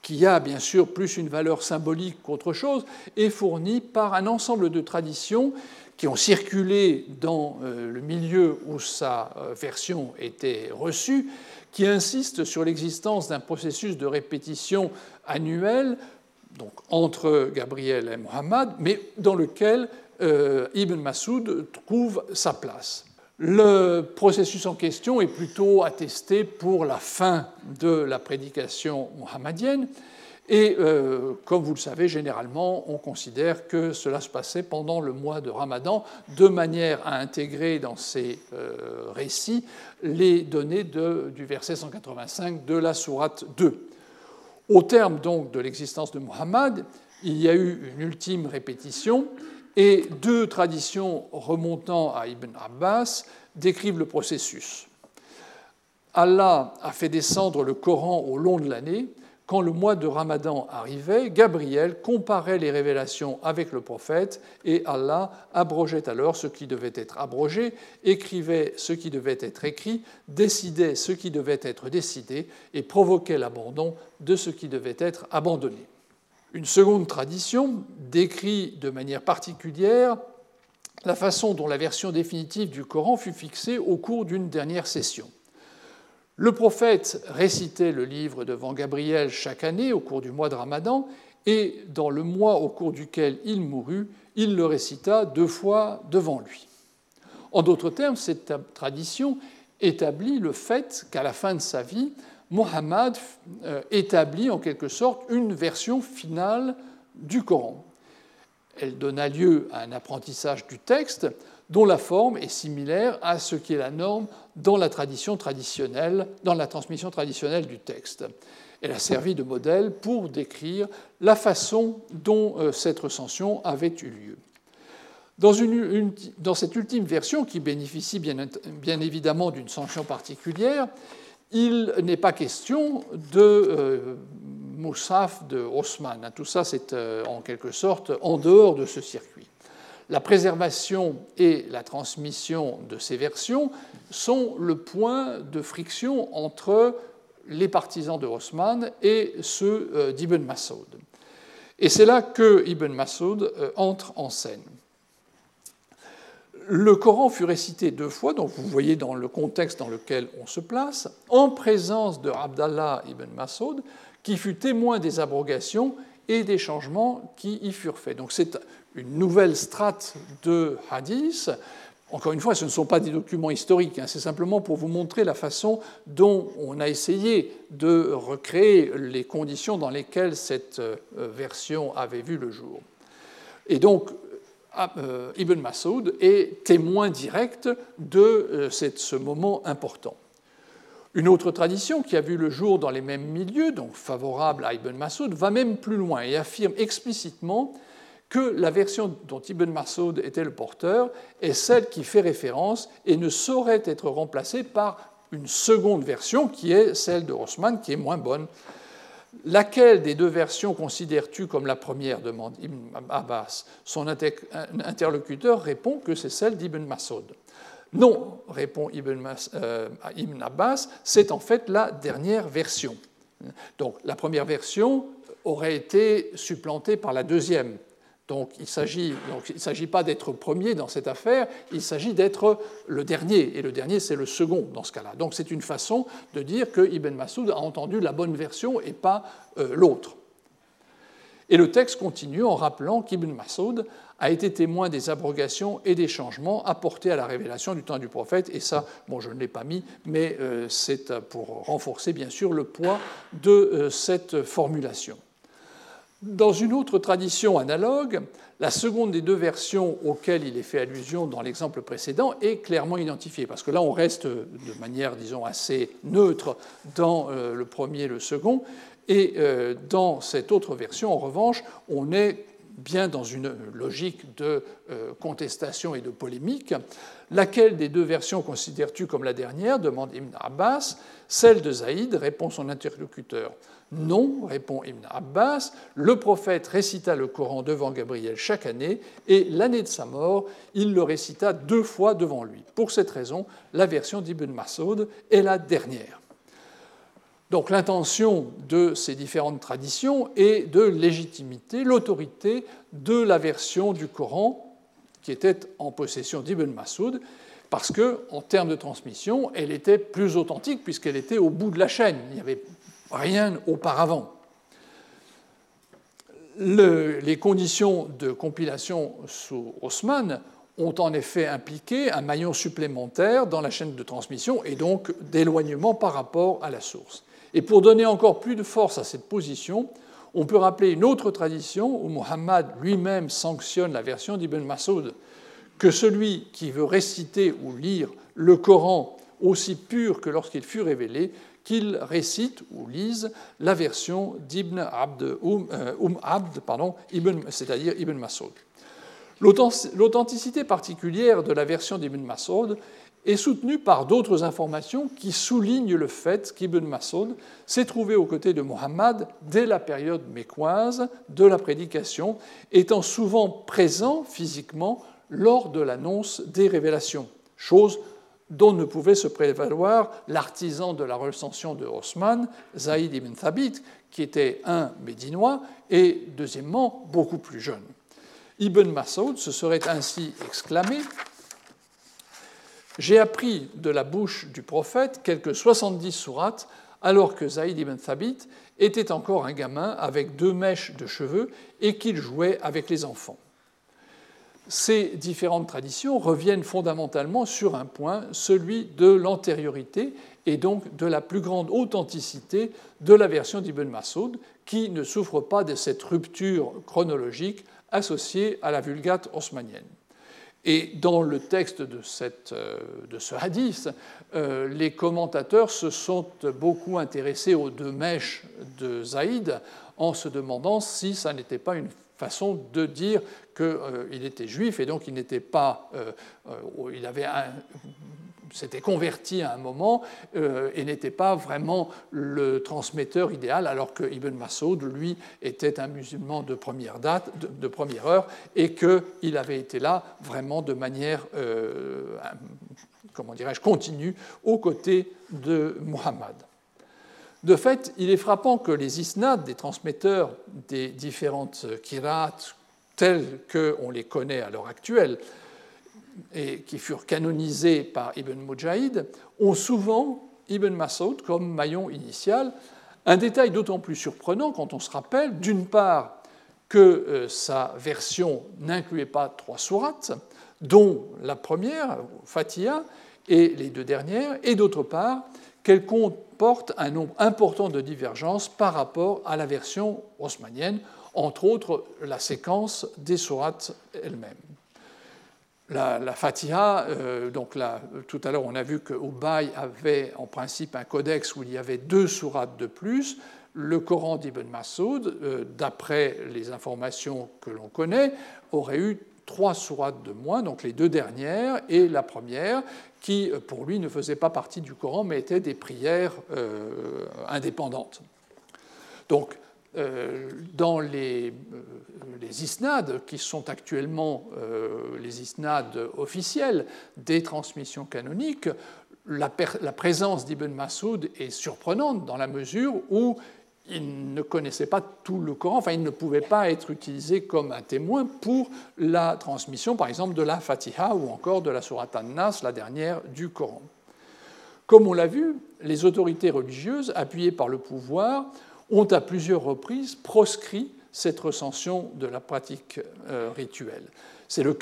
qui a bien sûr plus une valeur symbolique qu'autre chose, est fourni par un ensemble de traditions qui ont circulé dans euh, le milieu où sa euh, version était reçue, qui insistent sur l'existence d'un processus de répétition annuel donc entre Gabriel et Mohammed, mais dans lequel euh, Ibn Masoud trouve sa place. Le processus en question est plutôt attesté pour la fin de la prédication mohammadienne, et euh, comme vous le savez, généralement, on considère que cela se passait pendant le mois de Ramadan, de manière à intégrer dans ces euh, récits les données du verset 185 de la sourate 2. Au terme donc de l'existence de Muhammad, il y a eu une ultime répétition et deux traditions remontant à Ibn Abbas décrivent le processus. Allah a fait descendre le Coran au long de l'année quand le mois de Ramadan arrivait, Gabriel comparait les révélations avec le prophète et Allah abrogeait alors ce qui devait être abrogé, écrivait ce qui devait être écrit, décidait ce qui devait être décidé et provoquait l'abandon de ce qui devait être abandonné. Une seconde tradition décrit de manière particulière la façon dont la version définitive du Coran fut fixée au cours d'une dernière session. Le prophète récitait le livre devant Gabriel chaque année au cours du mois de Ramadan, et dans le mois au cours duquel il mourut, il le récita deux fois devant lui. En d'autres termes, cette tradition établit le fait qu'à la fin de sa vie, Mohammed euh, établit en quelque sorte une version finale du Coran. Elle donna lieu à un apprentissage du texte dont la forme est similaire à ce qui est la norme dans la tradition traditionnelle, dans la transmission traditionnelle du texte. Elle a servi de modèle pour décrire la façon dont euh, cette recension avait eu lieu. Dans, cette ultime version, qui bénéficie bien évidemment d'une sanction particulière, il n'est pas question de euh, Moussaf, de Haussmann. Tout ça, c'est euh, en quelque sorte en dehors de ce circuit. La préservation et la transmission de ces versions sont le point de friction entre les partisans de Haussmann et ceux euh, d'Ibn Masoud. Et c'est là que Ibn Masoud entre en scène le Coran fut récité deux fois, donc vous voyez dans le contexte dans lequel on se place, en présence de Abdallah ibn Masoud, qui fut témoin des abrogations et des changements qui y furent faits. Donc c'est une nouvelle strate de hadith. Encore une fois, ce ne sont pas des documents historiques, hein, c'est simplement pour vous montrer la façon dont on a essayé de recréer les conditions dans lesquelles cette euh, version avait vu le jour. Et donc, Ibn Masoud est témoin direct de euh, ce moment important. Une autre tradition qui a vu le jour dans les mêmes milieux, donc favorable à Ibn Masoud, va même plus loin et affirme explicitement que la version dont Ibn Masoud était le porteur est celle qui fait référence et ne saurait être remplacée par une seconde version qui est celle de Haussmann, qui est moins bonne Laquelle des deux versions considères-tu comme la première demande Ibn Abbas. Son interlocuteur répond que c'est celle d'Ibn Masoud. Non, répond euh, Ibn, Abbas, c'est en fait la dernière version. Donc la première version aurait été supplantée par la deuxième. Donc il ne s'agit pas d'être premier dans cette affaire, il s'agit d'être le dernier, et le dernier c'est le second dans ce cas-là. Donc c'est une façon de dire que Ibn Masoud a entendu la bonne version et pas euh, l'autre. Et le texte continue en rappelant qu'Ibn Masoud a été témoin des abrogations et des changements apportés à la révélation du temps du prophète, et ça, bon, je ne l'ai pas mis, mais euh, c'est pour renforcer bien sûr le poids de euh, cette formulation. Dans une autre tradition analogue, la seconde des deux versions auxquelles il est fait allusion dans l'exemple précédent est clairement identifiée, parce que là on reste de manière, disons, assez neutre dans euh, le premier et le second, et euh, dans cette autre version, en revanche, on est bien dans une logique de euh, contestation et de polémique. Laquelle des deux versions considères-tu comme la dernière? demande Ibn Abbas. Celle de Zaïd, répond son interlocuteur. Non, répond Ibn Abbas, le prophète récita le Coran devant Gabriel chaque année, et l'année de sa mort, il le récita deux fois devant lui. Pour cette raison, la version d'Ibn Masoud est la dernière. Donc l'intention de ces différentes traditions est de légitimité l'autorité de la version du Coran qui était en possession d'Ibn Masoud, parce que, en termes de transmission, elle était plus authentique puisqu'elle était au bout de la chaîne. Il n'y avait rien auparavant. les conditions de compilation sous Haussmann ont en effet impliqué un maillon supplémentaire dans la chaîne de transmission et donc d'éloignement par rapport à la source. Et pour donner encore plus de force à cette position, on peut rappeler une autre tradition où Muhammad lui-même sanctionne la version d'Ibn Masoud que celui qui veut réciter ou lire le Coran aussi pur que lorsqu'il fut révélé, qu'il récite ou lise la version d'Ibn Abd, euh, Abd, c'est-à-dire Ibn Masoud. L'authenticité particulière de la version d'Ibn Masoud est soutenue par d'autres informations qui soulignent le fait qu'Ibn Masoud s'est trouvé aux côtés de Mohammed dès la période mécoise de la prédication, étant souvent présent physiquement lors de l'annonce des révélations, chose dont ne pouvait se prévaloir l'artisan de la recension de Haussmann, Zaïd ibn Thabit, qui était un Médinois et deuxièmement beaucoup plus jeune. Ibn Masoud se serait ainsi exclamé j'ai appris de la bouche du prophète quelques 70 sourates alors que Zaïd ibn Thabit était encore un gamin avec deux mèches de cheveux et qu'il jouait avec les enfants. Ces différentes traditions reviennent fondamentalement sur un point, celui de l'antériorité et donc de la plus grande authenticité de la version d'Ibn Masoud, qui ne souffre pas de cette rupture chronologique associée à la Vulgate haussmannienne. Et dans le texte de, euh, de ce hadith, euh, les commentateurs se sont beaucoup intéressés aux deux mèches de Zaïd en se demandant si ça n'était pas une façon de dire qu'il était juif et donc il n'était pas, il avait s'était converti à un moment euh, et n'était pas vraiment le transmetteur idéal, alors que Ibn Masoud, lui, était un musulman de première date, de, première heure, et qu'il avait été là vraiment de manière, euh, comment dirais-je, continue aux côtés de Muhammad. De fait, il est frappant que les isnads des transmetteurs des différentes kirats, tels qu'on les connaît à l'heure actuelle, et qui furent canonisés par Ibn Mujahid, ont souvent Ibn Mas'ud comme maillon initial. Un détail d'autant plus surprenant quand on se rappelle, d'une part, que euh, sa version n'incluait pas trois sourates, dont la première, Fatiha, et les deux dernières, et d'autre part, qu'elle comporte un nombre important de divergences par rapport à la version haussmannienne, entre autres la séquence des sourates elles-mêmes la, Fatiha, euh, donc tout à l'heure on a vu que avait en principe un codex où il y avait deux sourates de plus. Le Coran d'Ibn Masoud, euh, d'après les informations que l'on connaît, aurait eu trois sourates de moins, donc les deux dernières et la première, qui pour lui ne faisait pas partie du Coran mais étaient des prières euh, indépendantes. Donc euh, dans les, euh, isnades, qui sont actuellement euh, les isnades officiels des transmissions canoniques, la présence d'Ibn Masoud est surprenante dans la mesure où il ne connaissait pas tout le Coran, enfin il ne pouvait pas être utilisé comme un témoin pour la transmission, par exemple, de la Fatiha ou encore de la Surat An-Nas, la dernière du Coran. Comme on l'a vu, les autorités religieuses, appuyées par le pouvoir, ont à plusieurs reprises proscrit cette recension de la pratique euh, rituelle. C'est le,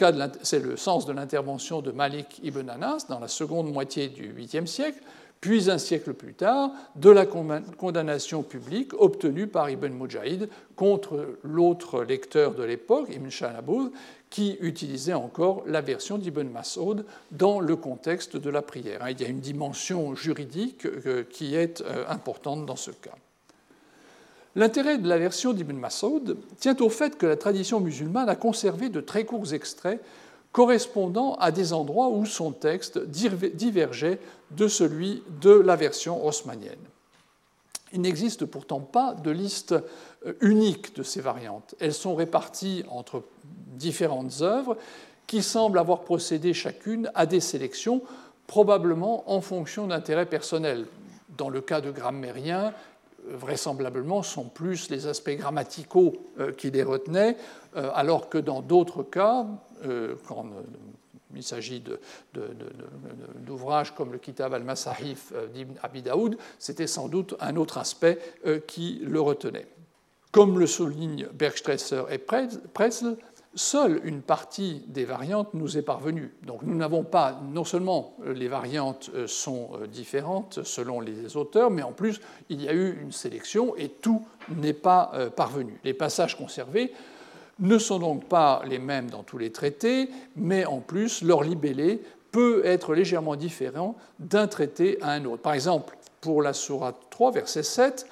le, sens de l'intervention de Malik ibn Anas dans la seconde moitié du 8e siècle, puis un siècle plus tard, de la condamnation publique obtenue par Ibn Mujahid contre l'autre lecteur de l'époque, Ibn Shanaboud, qui utilisait encore la version d'Ibn Masoud dans le contexte de la prière. Il y a une dimension juridique euh, qui est euh, importante dans ce cas. L'intérêt de la version d'Ibn Masoud tient au fait que la tradition musulmane a conservé de très courts extraits correspondant à des endroits où son texte divergeait de celui de la version haussmannienne. Il n'existe pourtant pas de liste euh, unique de ces variantes. Elles sont réparties entre différentes œuvres qui semblent avoir procédé chacune à des sélections, probablement en fonction d'intérêts personnels. Dans le cas de grammairiens, vraisemblablement sont plus les aspects grammaticaux euh, qui les retenaient, euh, alors que dans d'autres cas, euh, quand il s'agit d'ouvrages comme le Kitab al-Masahif d'Ibn Abi Daoud, c'était sans doute un autre aspect qui le retenait. Comme le soulignent Bergstresser et Pretzel, seule une partie des variantes nous est parvenue. Donc nous n'avons pas, non seulement euh, les variantes euh, sont euh, différentes selon les auteurs, mais en plus il y a eu une sélection et tout n'est pas parvenu. Les passages conservés ne sont donc pas les mêmes dans tous les traités, mais en plus leur libellé peut être légèrement différent d'un traité à un autre. Par exemple, pour la Sourate 3, verset 7,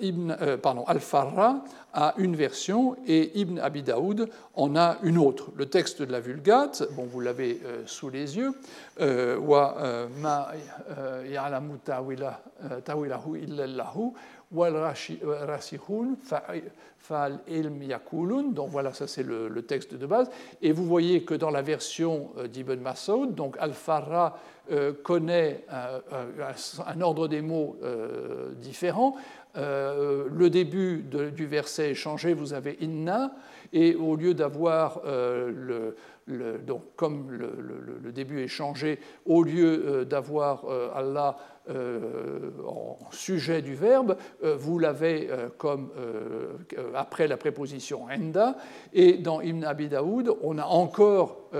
Ibn, pardon, Al-Farra a une version et Ibn Abi Daoud en a une autre. Le texte de la Vulgate, bon, vous l'avez euh, sous les yeux, euh, euh. Donc voilà, ça c'est le, texte de base. Et vous voyez que dans la version d'Ibn Masoud, donc Al-Farra connaît un ordre des mots différent, euh, le début du verset est changé, vous avez inna, et au lieu d'avoir euh, donc comme le, début est changé, au lieu euh, d'avoir Allah en sujet du verbe, vous l'avez comme après la préposition enda, et dans Ibn Abi Daoud, on a encore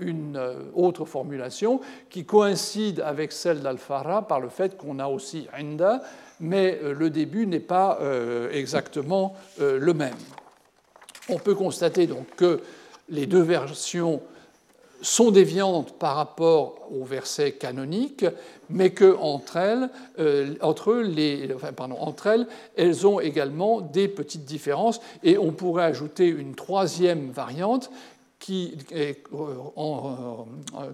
une autre formulation qui coïncide avec celle d'Al-Farah par le fait qu'on a aussi enda mais euh, le début n'est pas euh, exactement euh, le même. On peut constater donc que les deux versions sont déviantes par rapport au verset canonique, mais elles, entre, les, entre elles, elles ont également des petites différences. Et on pourrait ajouter une troisième variante qui est,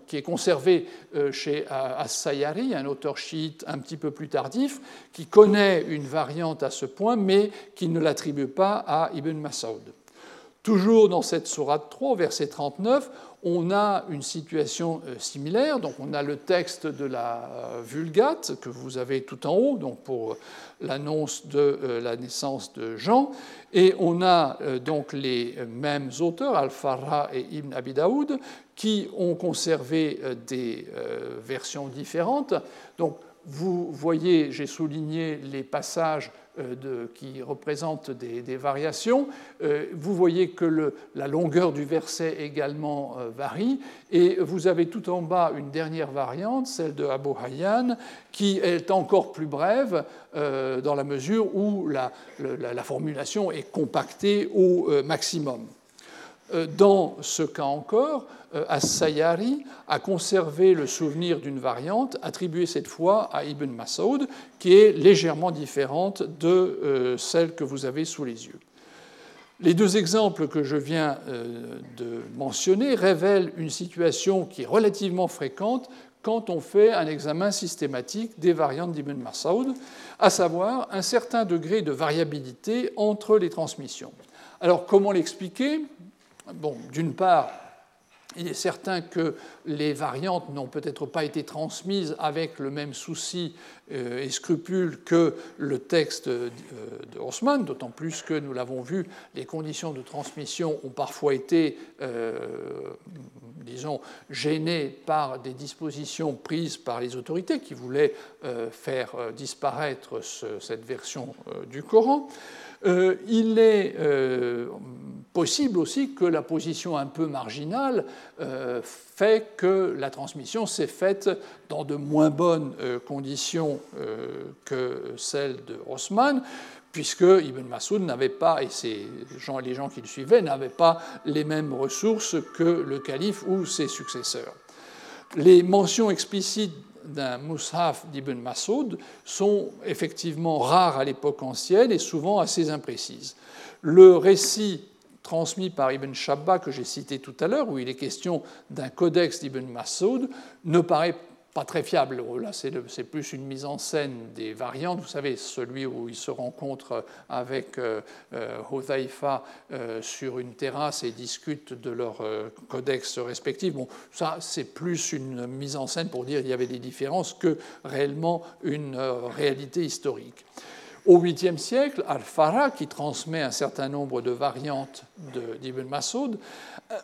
qui est conservé chez As-Sayari, un auteur chiite un petit peu plus tardif, qui connaît une variante à ce point, mais qui ne l'attribue pas à Ibn Mas'ud. Toujours dans cette sourate 3, verset 39, on a une situation euh, similaire. Donc, on a le texte de la euh, Vulgate que vous avez tout en haut, donc pour l'annonce de euh, la naissance de Jean, et on a donc les mêmes auteurs, Al-Farra et Ibn Abi Daoud, qui ont conservé des versions différentes. Donc, vous voyez, j'ai souligné les passages euh, qui représentent des, variations. Euh, vous voyez que la longueur du verset également euh, varie. Et vous avez tout en bas une dernière variante, celle de Abu Hayyan, qui est encore plus brève dans la mesure où la, la formulation est compactée au maximum. Dans ce cas encore, euh, As-Sayari a conservé le souvenir d'une variante attribuée cette fois à Ibn Mas'ud, qui est légèrement différente de euh, celle que vous avez sous les yeux. Les deux exemples que je viens euh, de mentionner révèlent une situation qui est relativement fréquente quand on fait un examen systématique des variantes d'Ibn Mas'ud, à savoir un certain degré de variabilité entre les transmissions. Alors comment l'expliquer? D'une part, il est certain que les variantes n'ont peut-être pas été transmises avec le même souci euh, et scrupule que le texte euh, de Haussmann, d'autant plus que, nous l'avons vu, les conditions de transmission ont parfois été, euh, disons, gênées par des dispositions prises par les autorités qui voulaient faire disparaître cette version du Coran. Il est possible aussi que la position un peu marginale euh, fait que la transmission s'est faite dans de moins bonnes euh, conditions euh, que celles de Haussmann, puisque Ibn Massoud n'avait pas, et ses gens, les gens qui le suivaient, n'avaient pas les mêmes ressources que le calife ou ses successeurs. Les mentions explicites d'un Mus'haf d'Ibn Massoud sont effectivement rares à l'époque ancienne et souvent assez imprécises. Le récit transmis par Ibn Shabba que j'ai cité tout à l'heure, où il est question d'un codex d'Ibn Massoud, ne paraît pas très fiable. Là, c'est plus une mise en scène des variantes. Vous savez, celui où il se rencontre avec euh, euh euh, sur une terrasse et discutent de leur euh, codex respectif. Bon, ça, c'est plus une mise en scène pour dire qu'il y avait des différences que réellement une réalité historique. Au 8e siècle, Al-Farah, qui transmet un certain nombre de variantes d'Ibn Massoud, euh,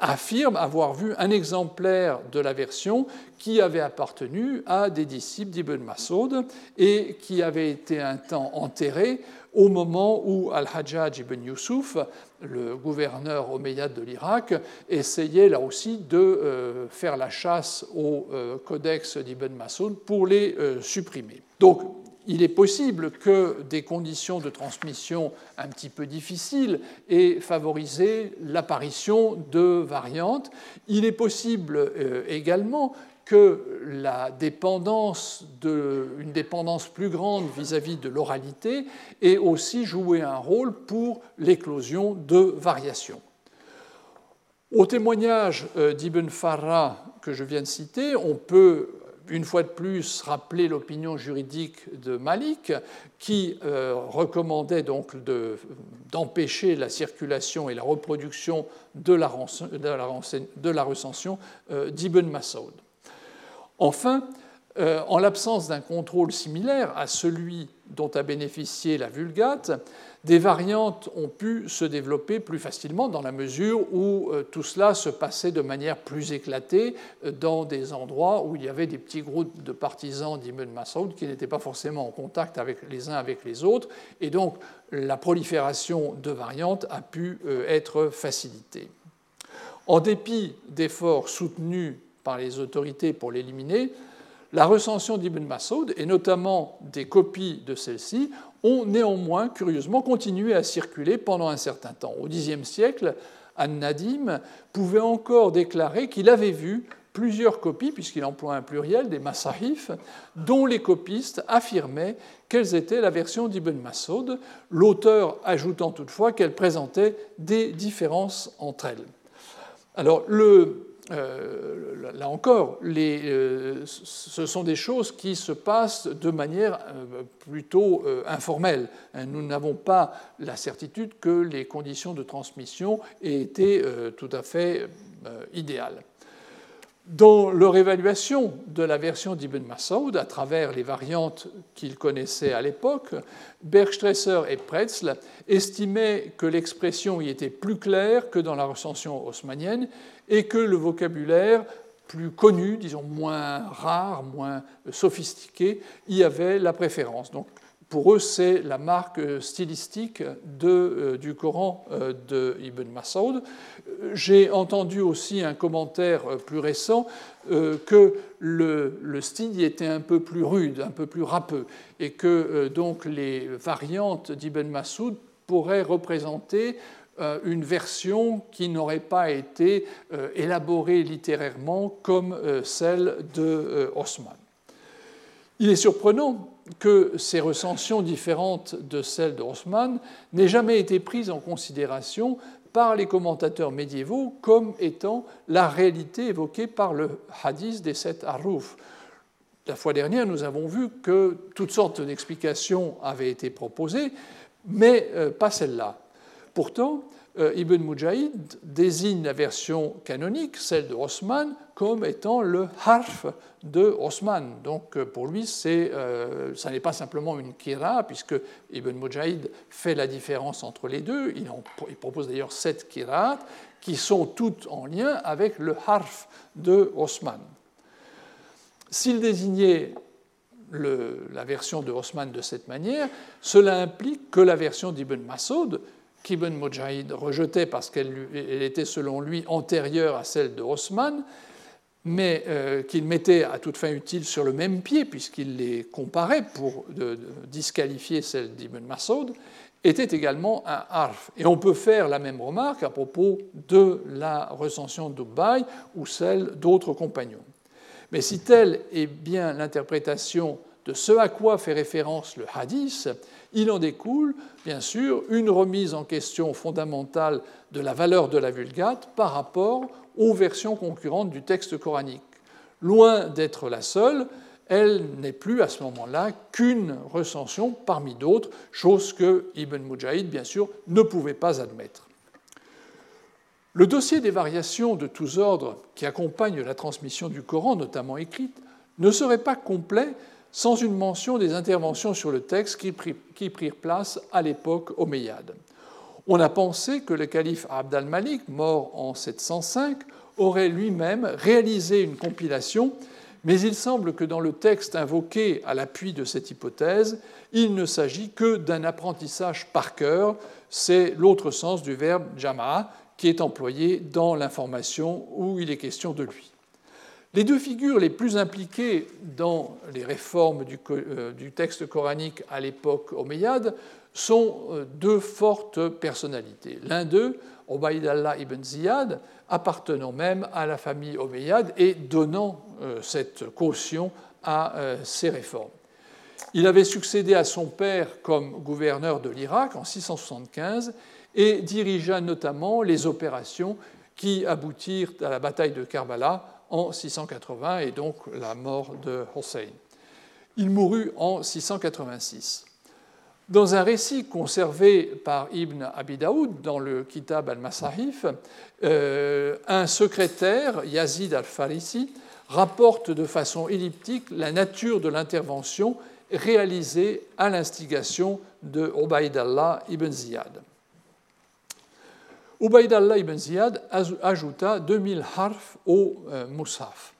affirme avoir vu un exemplaire de la version qui avait appartenu à des disciples d'Ibn Massoud et qui avait été un temps enterré au moment où Al-Hajjaj ibn Yusuf, le gouverneur omeyyade de l'Irak, essayait là aussi de euh, faire la chasse au euh, codex d'Ibn Massoud pour les supprimer. Donc, il est possible que des conditions de transmission un petit peu difficiles aient favorisé l'apparition de variantes. Il est possible euh, également que la dépendance une dépendance plus grande vis-à-vis de l'oralité ait aussi joué un rôle pour l'éclosion de variations. Au témoignage euh, d'Ibn Farra que je viens de citer, on peut une fois de plus rappeler l'opinion juridique de Malik, qui euh, recommandait donc d'empêcher la circulation et la reproduction de la, recension euh, d'Ibn Masoud. Enfin, euh, en l'absence d'un contrôle similaire à celui dont a bénéficié la Vulgate, des variantes ont pu se développer plus facilement dans la mesure où euh, tout cela se passait de manière plus éclatée euh, dans des endroits où il y avait des petits groupes de partisans d'Ibn Mas'ud qui n'étaient pas forcément en contact avec les uns avec les autres, et donc la prolifération de variantes a pu euh, être facilitée. En dépit d'efforts soutenus par les autorités pour l'éliminer, la recension d'Ibn Mas'ud, et notamment des copies de celle-ci, ont néanmoins, curieusement, continué à circuler pendant un certain temps. Au Xe siècle, An-Nadim pouvait encore déclarer qu'il avait vu plusieurs copies, puisqu'il emploie un pluriel, des Masahif, dont les copistes affirmaient qu'elles étaient la version d'Ibn Mas'ud, l'auteur ajoutant toutefois qu'elles présentaient des différences entre elles. Alors, le, là encore, euh, ce sont des choses qui se passent de manière euh, plutôt informelle. Nous n'avons pas la certitude que les conditions de transmission aient été tout à fait idéales. Dans leur évaluation de la version d'Ibn Masoud, à travers les variantes qu'ils connaissaient à l'époque, Bergstresser et Pretzl estimaient que l'expression y était plus claire que dans la recension haussmannienne et que le vocabulaire plus connu, disons moins rare, moins sophistiqué, y avait la préférence. Pour eux, c'est la marque stylistique de, euh, du Coran euh, de Ibn Masoud. J'ai entendu aussi un commentaire euh, plus récent que le, le, style était un peu plus rude, un peu plus râpeux, et que donc les variantes d'Ibn Masoud pourraient représenter euh, une version qui n'aurait pas été euh, élaborée littérairement comme euh, celle de Haussmann. Il est surprenant que ces recensions différentes de celles de Haussmann n'aient jamais été prises en considération par les commentateurs médiévaux comme étant la réalité évoquée par le hadith des sept harouf. La fois dernière, nous avons vu que toutes sortes d'explications avaient été proposées, mais pas celle-là. Pourtant, euh, Ibn Mujahid désigne la version canonique, celle de Osman, comme étant le harf de Osman. Donc euh, pour lui, euh, ça n'est pas simplement une kira, puisque Ibn Mujahid fait la différence entre les deux. Il, propose d'ailleurs sept kirats qui sont toutes en lien avec le harf de Osman. S'il désignait la version de Osman de cette manière, cela implique que la version d'Ibn Masoud qu'Ibn Mujahid rejetait parce qu'elle était selon lui antérieure à celle de Haussmann, mais euh, qu'il mettait à toute fin utile sur le même pied, puisqu'il les comparait pour disqualifier celle d'Ibn Masoud, était également un harf. Et on peut faire la même remarque à propos de la recension d'Ubay ou celle d'autres compagnons. Mais si telle est bien l'interprétation de ce à quoi fait référence le hadith, il en découle, bien sûr, une remise en question fondamentale de la valeur de la Vulgate par rapport aux versions concurrentes du texte coranique. Loin d'être la seule, elle n'est plus à ce moment-là qu'une recension parmi d'autres, chose que Ibn Mujahid, bien sûr, ne pouvait pas admettre. Le dossier des variations de tous ordres qui accompagnent la transmission du Coran, notamment écrite, ne serait pas complet sans une mention des interventions sur le texte qui, prirent place à l'époque omeyyade. On a pensé que le calife Abd al-Malik, mort en 705, aurait lui-même réalisé une compilation, mais il semble que dans le texte invoqué à l'appui de cette hypothèse, il ne s'agit que d'un apprentissage par cœur, c'est l'autre sens du verbe jama'a qui est employé dans l'information où il est question de lui. Les deux figures les plus impliquées dans les réformes euh, du, texte coranique à l'époque omeyyade sont euh, deux fortes personnalités. L'un d'eux, Obaïdallah ibn Ziyad, appartenant même à la famille omeyyade et donnant euh, cette caution à ces réformes. Il avait succédé à son père comme gouverneur de l'Irak en 675 et dirigea notamment les opérations qui aboutirent à la bataille de Karbala en 680 et donc la mort de Hossein. Il mourut en 686. Dans un récit conservé par Ibn Abi Daoud dans le Kitab al-Masahif, euh, un secrétaire, Yazid al-Farisi, rapporte de façon elliptique la nature de l'intervention réalisée à l'instigation de Ubaydallah ibn Ziyad. Ubaydallah ibn Ziyad ajouta 2000 harfs au euh, Musaf.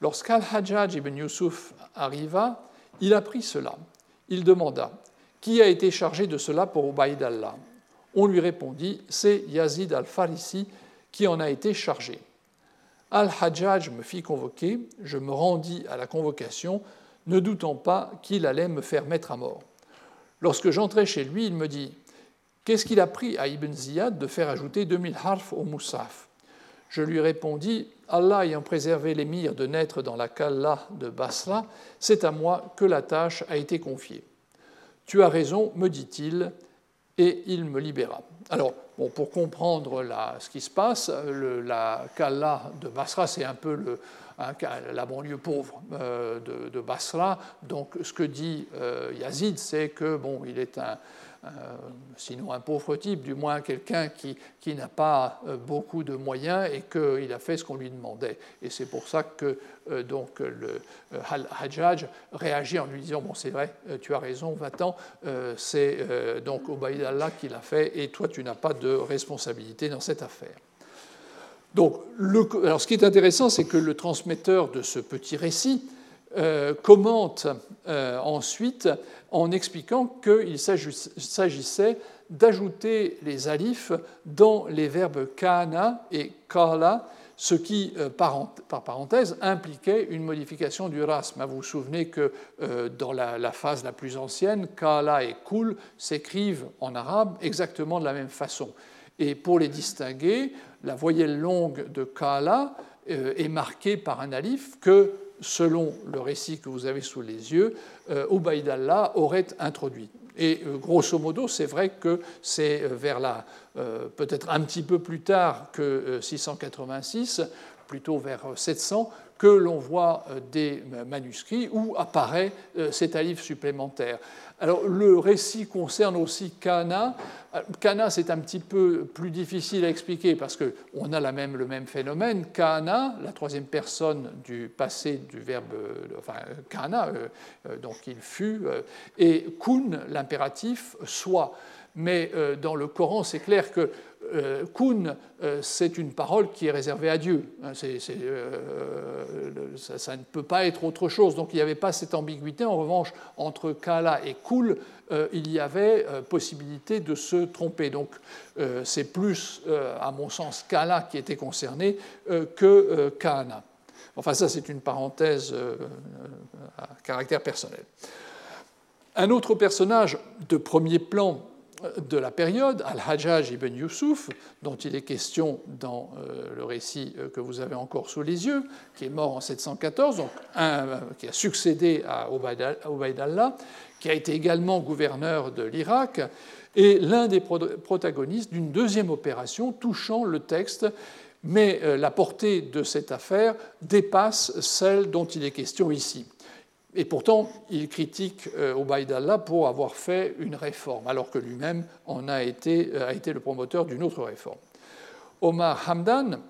Lorsqu'Al-Hajjaj ibn Yusuf arriva, il apprit cela. Il demanda Qui a été chargé de cela pour Ubaydallah On lui répondit C'est Yazid al-Farisi qui en a été chargé. Al-Hajjaj me fit convoquer, je me rendis à la convocation, ne doutant pas qu'il allait me faire mettre à mort. Lorsque j'entrai chez lui, il me dit Qu'est-ce qu'il a pris à Ibn Ziyad de faire ajouter 2000 harfs au Moussaf Je lui répondis Allah ayant préservé l'émir de naître dans la Kalla de Basra, c'est à moi que la tâche a été confiée. Tu as raison, me dit-il, et il me libéra. Alors, pour comprendre ce qui se passe, la Kalla de Basra, c'est un peu hein, la banlieue pauvre de, de, Basra. Donc, ce que dit Yazid, c'est que bon, il est un, euh, sinon un pauvre type, du moins quelqu'un qui, qui n'a pas euh, beaucoup de moyens et qu'il a fait ce qu'on lui demandait. Et c'est pour ça que euh, donc, le Hajjaj réagit en lui disant Bon, c'est vrai, tu as raison, va-t'en, c'est donc Obaïd Allah qui l'a fait et toi, tu n'as pas de responsabilité dans cette affaire. Donc, alors ce qui est intéressant, c'est que le transmetteur de ce petit récit commente ensuite en expliquant qu'il s'agissait d'ajouter les alifs dans les verbes kana et kala, ce qui, euh, par parenthèse, impliquait une modification du rasme. Vous vous souvenez que euh, dans la phase la plus ancienne, kala et kul s'écrivent en arabe exactement de la même façon. Et pour les distinguer, la voyelle longue de kala euh, est marquée par un alif que selon le récit que vous avez sous les yeux, euh, Allah aurait introduit. Et euh, grosso modo, c'est vrai que c'est euh, vers là, peut-être un petit peu plus tard que 686, plutôt vers 700, que l'on voit des manuscrits où apparaît cet alif supplémentaire. Alors, le récit concerne aussi Cana. Cana, c'est un petit peu plus difficile à expliquer parce qu'on a la même, le même phénomène. Cana, la troisième personne du passé du verbe, enfin, Cana, euh, euh, donc il fut, euh, et Kun, l'impératif, soit. Mais dans le Coran, c'est clair que euh, kun, euh, c'est une parole qui est réservée à Dieu. Hein, euh, ça, ne peut pas être autre chose. Donc il n'y avait pas cette ambiguïté. En revanche, entre kala et kul, il y avait possibilité de se tromper. Donc c'est plus, à mon sens, kala qui était concerné que kana. Enfin, ça, c'est une parenthèse à caractère personnel. Un autre personnage de premier plan de la période, Al-Hajjaj ibn Yusuf, dont il est question dans euh, le récit euh, que vous avez encore sous les yeux, qui est mort en 714, donc un, euh, qui a succédé à Ubayd Allah, qui a été également gouverneur de l'Irak, et l'un des protagonistes d'une deuxième opération touchant le texte, mais la portée de cette affaire dépasse celle dont il est question ici. Et pourtant, il critique euh, Allah pour avoir fait une réforme, alors que lui-même en a été, euh, a été le promoteur d'une autre réforme. Omar Hamdan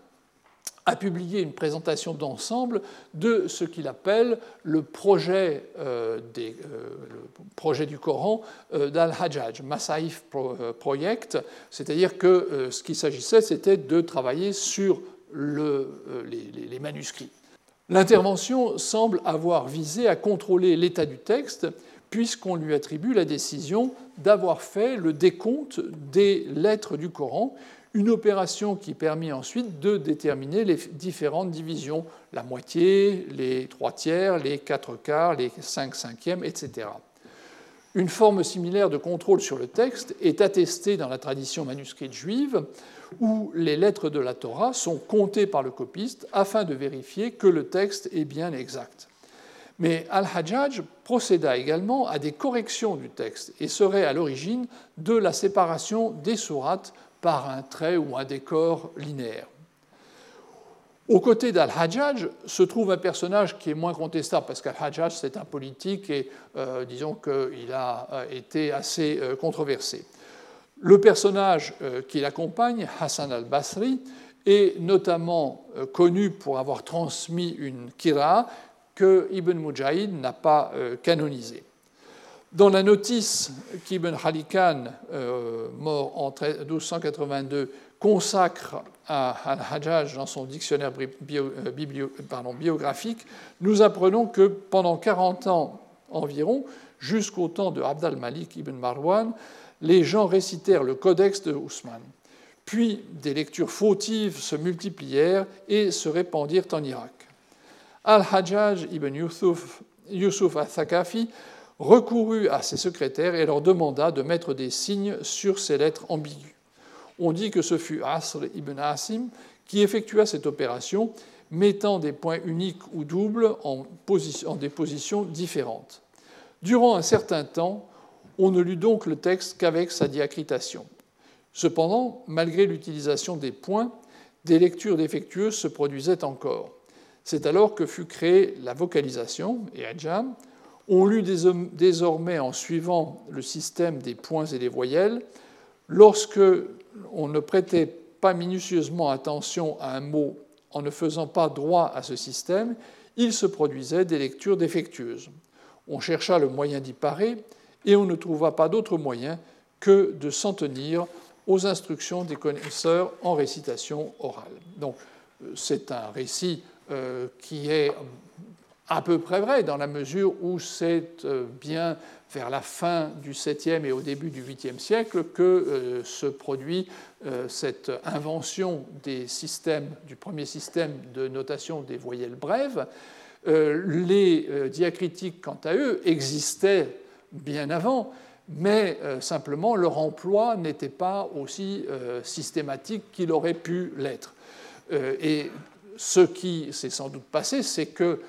a publié une présentation d'ensemble de ce qu'il appelle le projet, euh, du Coran d'Al-Hajjaj, Masaif Project, c'est-à-dire que ce qu'il s'agissait, c'était de travailler sur le, les manuscrits. L'intervention semble avoir visé à contrôler l'état du texte, puisqu'on lui attribue la décision d'avoir fait le décompte des lettres du Coran, une opération qui permit ensuite de déterminer les différentes divisions, la moitié, les trois tiers, les quatre quarts, les cinq cinquièmes, etc. Une forme similaire de contrôle sur le texte est attestée dans la tradition manuscrite juive, où les lettres de la Torah sont comptées par le copiste afin de vérifier que le texte est bien exact. Mais Al-Hajjaj procéda également à des corrections du texte et serait à l'origine de la séparation des sourates par un trait ou un décor linéaire. Aux côtés d'Al-Hajjaj se trouve un personnage qui est moins contestable, parce qu'Al-Hajjaj, c'est un politique et euh, disons qu'il a euh, été assez euh, controversé. Le personnage euh, qui l'accompagne, Hassan al-Basri, est notamment euh, connu pour avoir transmis une kira que Ibn Mujahid n'a pas euh, canonisée. Dans la notice qu'Ibn Khalikan, mort en 1282, consacre à Al-Hajjaj dans son dictionnaire biographique, nous apprenons que pendant 40 ans environ, jusqu'au temps de Abd al-Malik ibn Marwan, les gens récitèrent le codex de Ousmane. Puis des lectures fautives se multiplièrent et se répandirent en Irak. Al-Hajjaj ibn Yusuf, Yusuf al-Thaqafi recourut à ses secrétaires et leur demanda de mettre des signes sur ces lettres ambiguës. On dit que ce fut Asr ibn Asim qui effectua cette opération, mettant des points uniques ou doubles en des positions différentes. Durant un certain temps, on ne lut donc le texte qu'avec sa diacritation. Cependant, malgré l'utilisation des points, des lectures défectueuses se produisaient encore. C'est alors que fut créée la vocalisation, et Ajam. On lut désormais en suivant le système des points et des voyelles. Lorsque on ne prêtait pas minutieusement attention à un mot en ne faisant pas droit à ce système, il se produisait des lectures défectueuses. On chercha le moyen d'y parer et on ne trouva pas d'autre moyen que de s'en tenir aux instructions des connaisseurs en récitation orale. Donc, euh, c'est un récit euh, qui est à peu près vrai dans la mesure où c'est euh, bien vers la fin du 7e et au début du 8e siècle que se produit cette invention des systèmes, du premier système de notation des voyelles brèves. Les diacritiques, quant à eux, existaient bien avant, mais euh, simplement leur emploi n'était pas aussi euh, systématique qu'il aurait pu l'être. Euh, et ce qui s'est sans doute passé, c'est que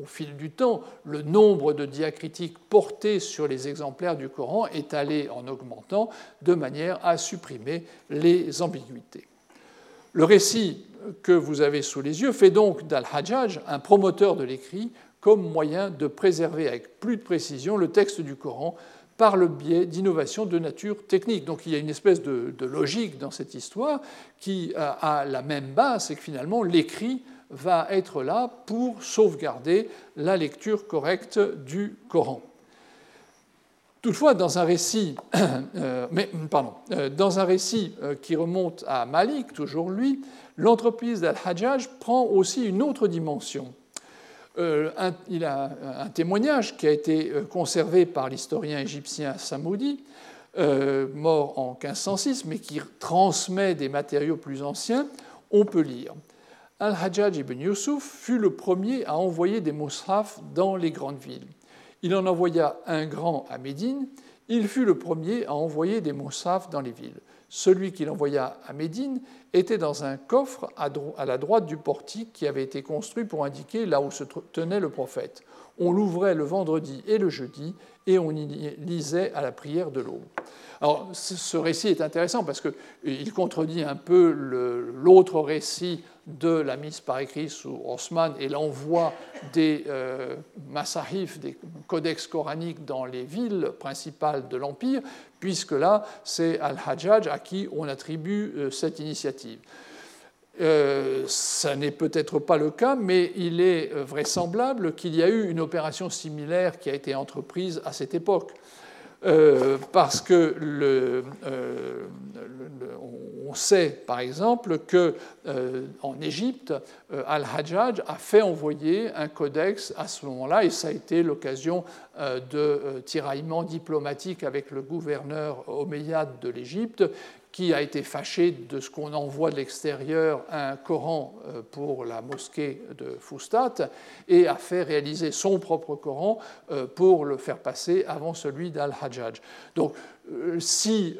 au fil du temps, le nombre de diacritiques portés sur les exemplaires du Coran est allé en augmentant de manière à supprimer les ambiguïtés. Le récit que vous avez sous les yeux fait donc d'Al-Hajjaj un promoteur de l'écrit comme moyen de préserver avec plus de précision le texte du Coran par le biais d'innovations de nature technique. Donc il y a une espèce de, logique dans cette histoire qui a la même base, c'est que finalement l'écrit va être là pour sauvegarder la lecture correcte du Coran. Toutefois, dans un récit, [clears throat] euh, euh, dans un récit euh, qui remonte à Malik, toujours lui, l'entreprise d'Al-Hajjaj prend aussi une autre dimension. Euh, il a un témoignage qui a été euh, conservé par l'historien égyptien Samoudi, euh, mort en 1506, mais qui transmet des matériaux plus anciens. On peut lire Al-Hajjaj ibn Yusuf fut le premier à envoyer des mushaf dans les grandes villes. Il en envoya un grand à Médine. Il fut le premier à envoyer des mushaf dans les villes. Celui qu'il envoya à Médine était dans un coffre à la droite du portique qui avait été construit pour indiquer là où se tenait le prophète. On l'ouvrait le vendredi et le jeudi et on y lisait à la prière de l'aube. Alors, ce récit est intéressant parce qu'il contredit un peu l'autre récit de la mise par écrit sous Osman et l'envoi des euh, des codex coraniques dans les villes principales de l'Empire, puisque là, c'est Al-Hajjaj à qui on attribue euh, cette initiative. Euh, ça n'est peut-être pas le cas, mais il est vraisemblable qu'il y a eu une opération similaire qui a été entreprise à cette époque. Euh, parce que euh, on sait par exemple que euh, en Égypte, Al-Hajjaj a fait envoyer un codex à ce moment-là, et ça a été l'occasion de tiraillements diplomatiques avec le gouverneur omeyyade de l'Égypte, qui a été fâché de ce qu'on envoie de l'extérieur un Coran euh, pour la mosquée de Fustat et a fait réaliser son propre Coran euh, pour le faire passer avant celui d'Al-Hajjaj. Donc euh, si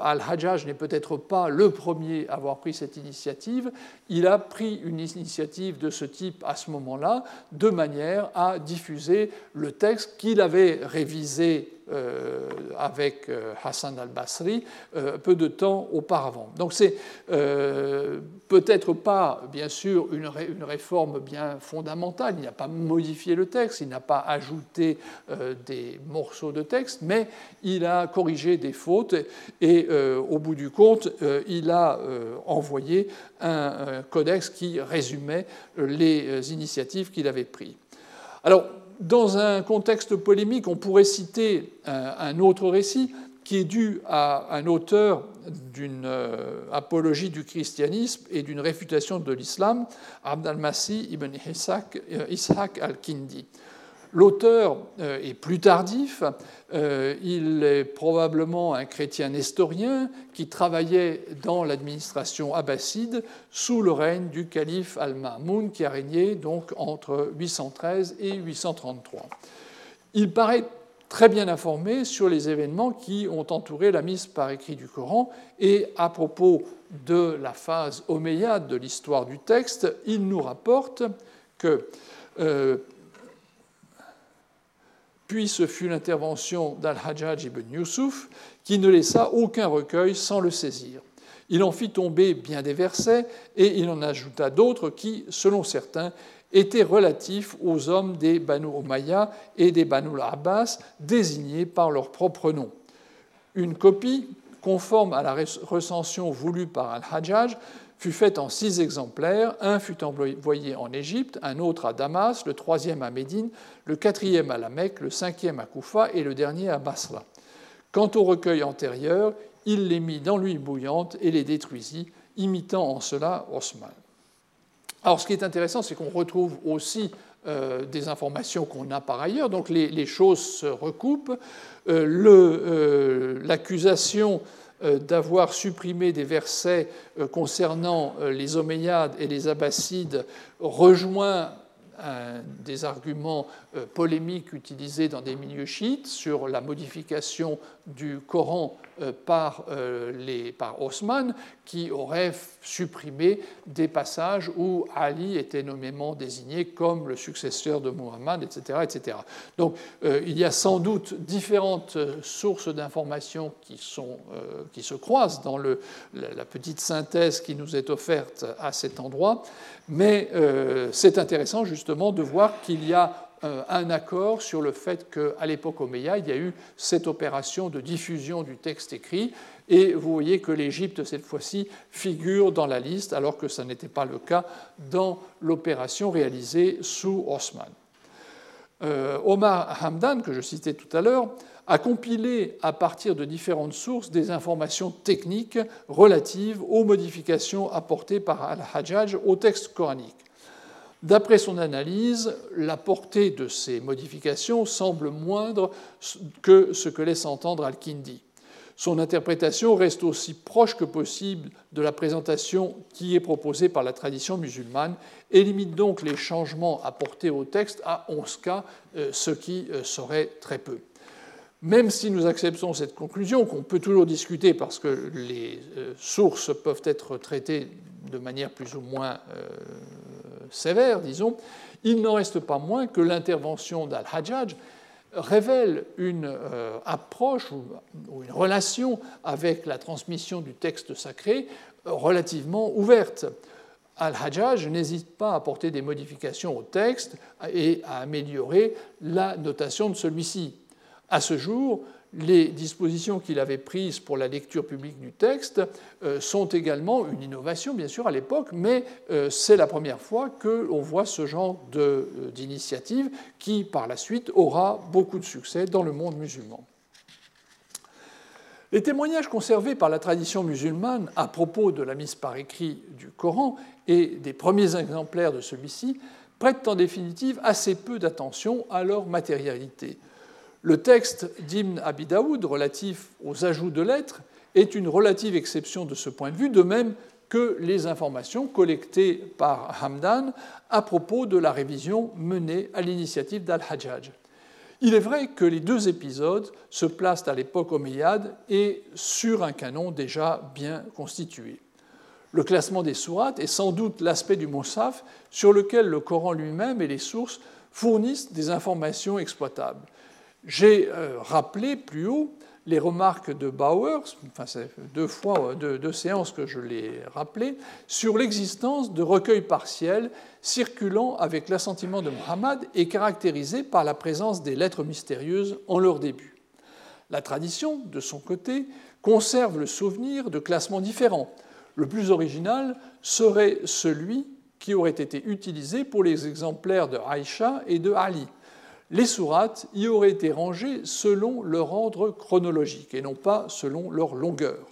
Al-Hajjaj n'est peut-être pas le premier à avoir pris cette initiative, il a pris une initiative de ce type à ce moment-là, de manière à diffuser le texte qu'il avait révisé euh, avec Hassan al-Basri peu de temps auparavant. Donc c'est peut-être pas, bien sûr, une, réforme bien fondamentale, il n'a pas modifié le texte, il n'a pas ajouté des morceaux de texte, mais il a corrigé des fautes et euh, au bout du compte, euh, il a euh, envoyé un, codex qui résumait les initiatives qu'il avait prises. Alors, dans un contexte polémique, on pourrait citer un, autre récit qui est dû à un auteur d'une apologie du christianisme et d'une réfutation de l'islam, Abd al-Masih ibn Ishaq al-Kindi. L'auteur euh, est plus tardif, euh, il est probablement un chrétien nestorien qui travaillait dans l'administration abbasside sous le règne du calife al-Ma'moun qui a régné donc entre 813 et 833. Il paraît très bien informé sur les événements qui ont entouré la mise par écrit du Coran et à propos de la phase omeyyade de l'histoire du texte, il nous rapporte que euh, puis ce fut l'intervention d'Al-Hajjaj ibn Yusuf, qui ne laissa aucun recueil sans le saisir. Il en fit tomber bien des versets et il en ajouta d'autres qui, selon certains, étaient relatifs aux hommes des Banu Umayya et des Banu Abbas, désignés par leur propre nom. Une copie, conforme à la recension voulue par Al-Hajjaj, fut faite en six exemplaires. Un fut envoyé en Égypte, un autre à Damas, le troisième à Médine, le quatrième à la Mecque, le cinquième à Koufa et le dernier à Basra. Quant au recueil antérieur, il les mit dans l'huile bouillante et les détruisit, imitant en cela Osman. Alors ce qui est intéressant, c'est qu'on retrouve aussi euh, des informations qu'on a par ailleurs, donc les, choses se recoupent. Euh, euh, l'accusation d'avoir supprimé des versets concernant les Omeyyades et les Abbassides rejoint des arguments polémiques utilisés dans des milieux chiites sur la modification du Coran euh, par, euh, les, par Osman, qui aurait supprimé des passages où Ali était nommément désigné comme le successeur de Muhammad, etc. etc. Donc euh, il y a sans doute différentes sources d'informations qui, qui se croisent dans le, la petite synthèse qui nous est offerte à cet endroit, mais c'est intéressant justement de voir qu'il y a euh, un accord sur le fait qu'à l'époque Omeya, il y a eu cette opération de diffusion du texte écrit, et vous voyez que l'Égypte, cette fois-ci, figure dans la liste, alors que ce n'était pas le cas dans l'opération réalisée sous Osman. Euh, Omar Hamdan, que je citais tout à l'heure, a compilé à partir de différentes sources des informations techniques relatives aux modifications apportées par Al-Hajjaj au texte coranique. D'après son analyse, la portée de ces modifications semble moindre que ce que laisse entendre Al-Kindi. Son interprétation reste aussi proche que possible de la présentation qui est proposée par la tradition musulmane et limite donc les changements apportés au texte à 11 cas, euh, ce qui euh, serait très peu. Même si nous acceptons cette conclusion, qu'on peut toujours discuter parce que les euh, sources peuvent être traitées de manière plus ou moins sévère, disons, il n'en reste pas moins que l'intervention d'Al-Hajjaj révèle une euh, approche ou, une relation avec la transmission du texte sacré relativement ouverte. Al-Hajjaj n'hésite pas à apporter des modifications au texte et à améliorer la notation de celui-ci. À ce jour, les dispositions qu'il avait prises pour la lecture publique du texte euh, sont également une innovation, bien sûr, à l'époque, mais euh, c'est la première fois que l'on voit ce genre euh, d'initiative qui, par la suite, aura beaucoup de succès dans le monde musulman. Les témoignages conservés par la tradition musulmane à propos de la mise par écrit du Coran et des premiers exemplaires de celui-ci prêtent en définitive assez peu d'attention à leur matérialité. Le texte d'Ibn Abi Daoud relatif aux ajouts de lettres est une relative exception de ce point de vue, de même que les informations collectées par Hamdan à propos de la révision menée à l'initiative d'Al-Hajjaj. Il est vrai que les deux épisodes se placent à l'époque omeyyade et sur un canon déjà bien constitué. Le classement des sourates est sans doute l'aspect du Moussaf sur lequel le Coran lui-même et les sources fournissent des informations exploitables. J'ai euh, rappelé plus haut les remarques de Bauer, enfin c'est deux fois, deux, séances que je l'ai rappelé, sur l'existence de recueils partiels circulant avec l'assentiment de Muhammad et caractérisés par la présence des lettres mystérieuses en leur début. La tradition, de son côté, conserve le souvenir de classements différents. Le plus original serait celui qui aurait été utilisé pour les exemplaires de Aïcha et de Ali, les sourates y auraient été rangées selon leur ordre chronologique et non pas selon leur longueur.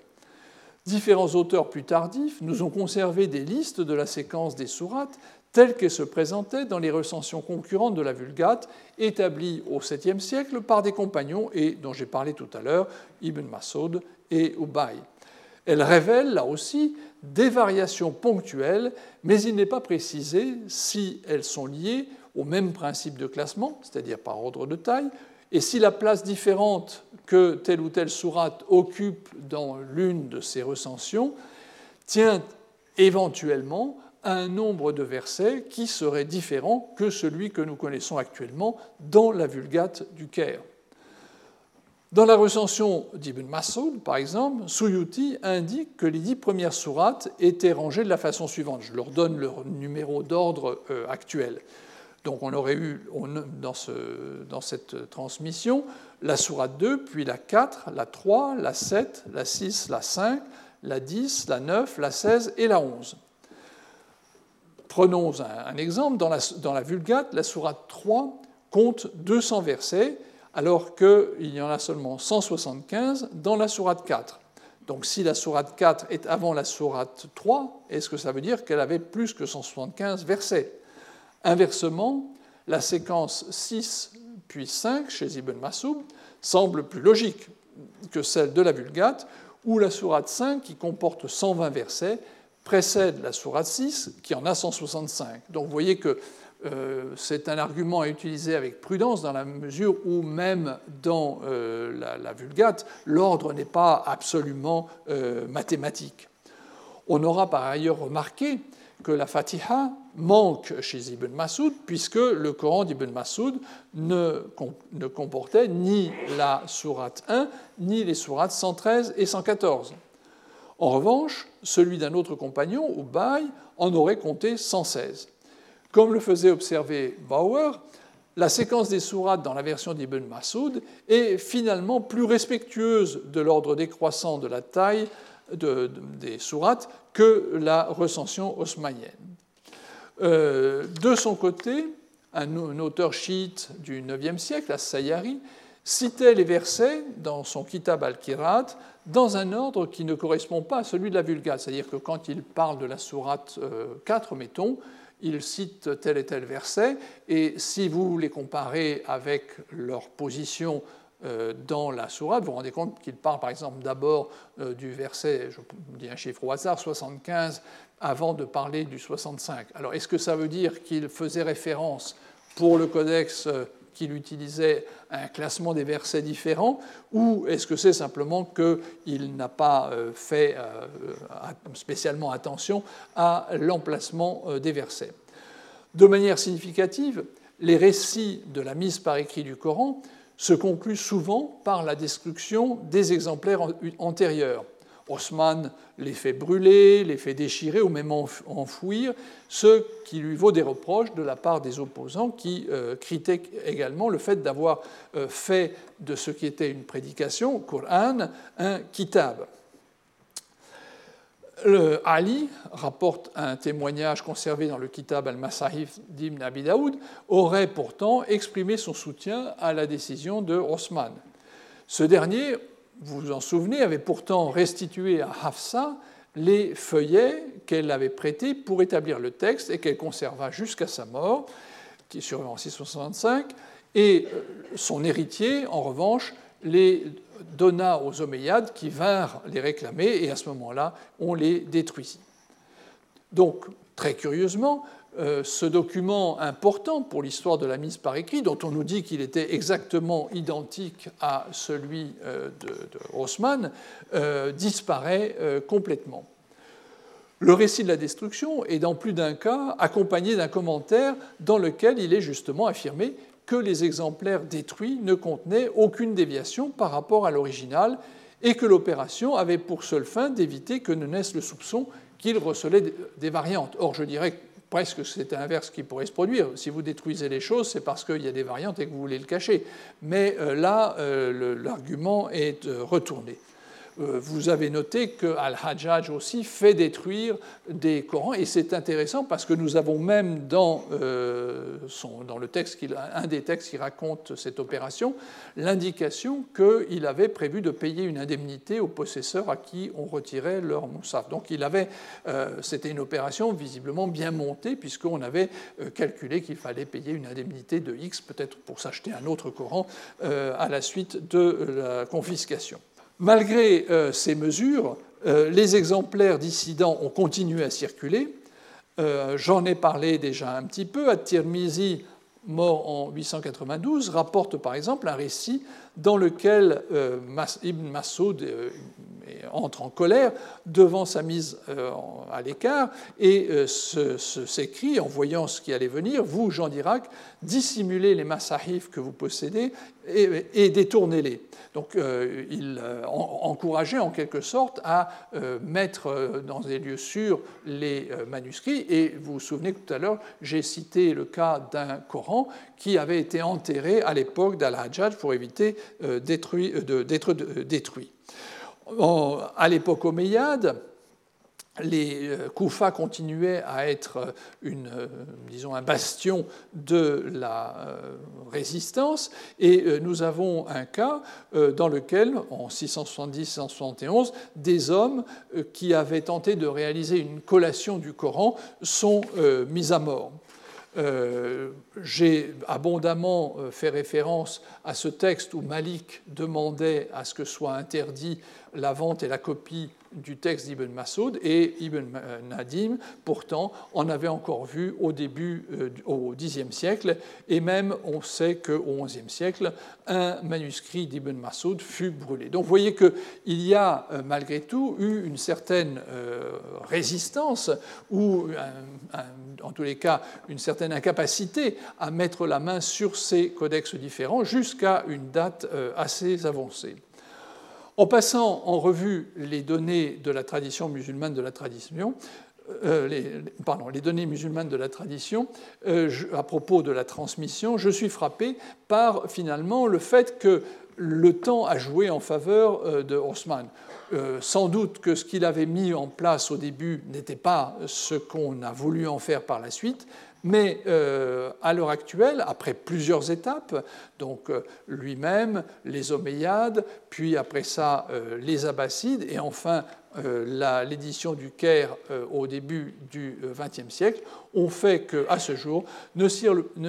Différents auteurs plus tardifs nous ont conservé des listes de la séquence des sourates telles qu'elles se présentaient dans les recensions concurrentes de la Vulgate, établies au 7e siècle par des compagnons et dont j'ai parlé tout à l'heure, Ibn Masoud et Ubay. Elles révèlent là aussi des variations ponctuelles, mais il n'est pas précisé si elles sont liées au même principe de classement, c'est-à-dire par ordre de taille, et si la place différente que telle ou telle sourate occupe dans l'une de ces recensions tient éventuellement un nombre de versets qui serait différent que celui que nous connaissons actuellement dans la Vulgate du Caire. Dans la recension d'Ibn Masoud, par exemple, Suyuti indique que les dix premières sourates étaient rangées de la façon suivante. Je leur donne leur numéro d'ordre euh, actuel. Donc on aurait eu dans, cette transmission la sourate 2, puis la 4, la 3, la 7, la 6, la 5, la 10, la 9, la 16 et la 11. Prenons un, exemple. Dans la, dans la, Vulgate, la sourate 3 compte 200 versets, alors qu'il y en a seulement 175 dans la sourate 4. Donc si la sourate 4 est avant la sourate 3, est-ce que ça veut dire qu'elle avait plus que 175 versets? Inversement, la séquence 6 puis 5 chez Ibn Massoub semble plus logique que celle de la Vulgate, où la sourate 5, qui comporte 120 versets, précède la sourate 6, qui en a 165. Donc vous voyez que euh, c'est un argument à utiliser avec prudence dans la mesure où même dans euh, la, Vulgate, l'ordre n'est pas absolument euh, mathématique. On aura par ailleurs remarqué que la Fatiha manque chez Ibn Massoud, puisque le Coran d'Ibn Massoud ne, comportait ni la sourate 1, ni les sourates 113 et 114. En revanche, celui d'un autre compagnon, Ubay, en aurait compté 116. Comme le faisait observer Bauer, la séquence des sourates dans la version d'Ibn Masoud est finalement plus respectueuse de l'ordre décroissant de la taille des sourates que la recension osmanienne. Euh, de son côté, un, auteur chiite du IXe siècle, As-Sayyari, citait les versets dans son Kitab al-Kirat dans un ordre qui ne correspond pas à celui de la Vulgate. C'est-à-dire que quand il parle de la sourate 4, euh, mettons, il cite tel et tel verset, et si vous les comparez avec leur position dans la sourate, vous vous rendez compte qu'il parle par exemple d'abord euh, du verset, je dis un chiffre au hasard, 75, avant de parler du 65. Alors est-ce que ça veut dire qu'il faisait référence pour le codex euh, qu'il utilisait un classement des versets différents, ou est-ce que c'est simplement qu'il n'a pas euh, fait euh, spécialement attention à l'emplacement euh, des versets? De manière significative, les récits de la mise par écrit du Coran se concluent souvent par la destruction des exemplaires antérieurs. Osman les fait brûler, les fait déchirer ou même enfouir, ce qui lui vaut des reproches de la part des opposants qui euh, critiquent également le fait d'avoir euh, fait de ce qui était une prédication, Coran, un kitab. Le Ali rapporte un témoignage conservé dans le Kitab al-Masahif d'Ibn Abi Daoud, aurait pourtant exprimé son soutien à la décision de Osman. Ce dernier vous vous en souvenez, avait pourtant restitué à Hafsa les feuillets qu'elle avait prêtés pour établir le texte et qu'elle conserva jusqu'à sa mort, qui est en 665, et son héritier, en revanche, les donna aux Omeyyades qui vinrent les réclamer et à ce moment-là, on les détruisit. Donc, très curieusement, euh, ce document important pour l'histoire de la mise par écrit, dont on nous dit qu'il était exactement identique à celui euh, de, Haussmann, euh, disparaît complètement. Le récit de la destruction est dans plus d'un cas accompagné d'un commentaire dans lequel il est justement affirmé que les exemplaires détruits ne contenaient aucune déviation par rapport à l'original et que l'opération avait pour seule fin d'éviter que ne naisse le soupçon qu'il recelait des variantes. Or, je dirais presque c'est inverse qui pourrait se produire. Si vous détruisez les choses, c'est parce qu'il y a des variantes et que vous voulez le cacher. Mais euh, là, euh, l'argument est euh, retourné. Euh, vous avez noté que Al-Hajjaj aussi fait détruire des Corans, et c'est intéressant parce que nous avons même dans, euh, un des textes qui raconte cette opération, l'indication qu'il avait prévu de payer une indemnité aux possesseurs à qui on retirait leur moussaf. Donc il avait, euh, c'était une opération visiblement bien montée puisqu'on avait calculé qu'il fallait payer une indemnité de X, peut-être pour s'acheter un autre Coran à la suite de la confiscation. Malgré euh, ces mesures, euh, les exemplaires dissidents ont continué à circuler. Euh, j'en ai parlé déjà un petit peu. At-Tirmizi, mort en 892, rapporte par exemple un récit dans lequel Ibn Masoud, entre en colère devant sa mise à l'écart et s'écrit en voyant ce qui allait venir, vous, Jean d'Irak, dissimulez les massahifs que vous possédez et, détournez-les. Donc il encourageait en quelque sorte à mettre dans des lieux sûrs les manuscrits. Et vous vous souvenez que tout à l'heure, j'ai cité le cas d'un Coran qui avait été enterré à l'époque d'Al-Hajjaj pour éviter euh, euh, d'être détruit. À l'époque omeyyade, les euh, Koufa continuaient à être un bastion de la résistance, et nous avons un cas dans lequel, en 670-671, des hommes qui avaient tenté de réaliser une collation du Coran sont mis à mort. Euh, j'ai abondamment euh, fait référence à ce texte où Malik demandait à ce que soit interdit la vente et la copie du texte d'Ibn Masoud et Ibn Nadim, pourtant, en avait encore vu au début, euh, au Xe siècle, et même on sait qu'au XIe siècle, un manuscrit d'Ibn Masoud fut brûlé. Donc vous voyez qu'il y a malgré tout eu une certaine résistance, ou en tous les cas une certaine incapacité à mettre la main sur ces codex différents jusqu'à une date euh, assez avancée. En passant en revue les données de la tradition musulmane de la tradition, euh, pardon, les données musulmanes de la tradition euh, à propos de la transmission, je suis frappé par finalement le fait que le temps a joué en faveur de Haussmann. sans doute que ce qu'il avait mis en place au début n'était pas ce qu'on a voulu en faire par la suite, mais euh, à l'heure actuelle, après plusieurs étapes, donc euh, lui-même, les Omeyyades, puis après ça euh, les Abbassides, et enfin l'édition du Caire au début du XXe siècle, ont fait qu'à ce jour ne,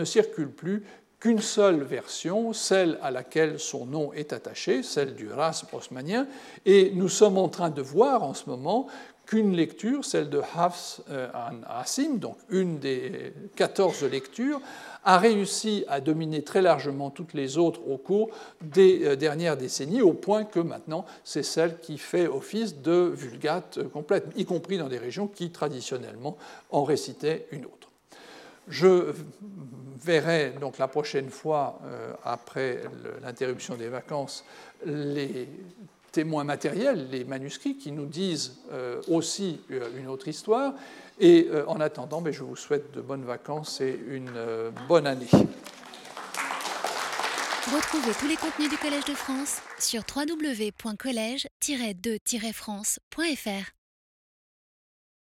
circule plus qu'une seule version, celle à laquelle son nom est attaché, celle du Ras osmanien, et nous sommes en train de voir en ce moment qu'une lecture, celle de Hafs euh, Asim, donc une des 14 lectures, a réussi à dominer très largement toutes les autres au cours des euh, dernières décennies, au point que maintenant c'est celle qui fait office de vulgate complète, y compris dans des régions qui traditionnellement en récitaient une autre. Je verrai donc la prochaine fois, euh, après l'interruption des vacances, les témoins matériels, les manuscrits, qui nous disent euh, aussi euh, une autre histoire. Et euh, en attendant, ben, je vous souhaite de bonnes vacances et une bonne année. Retrouvez tous les contenus du Collège de France sur www.colège-2-france.fr.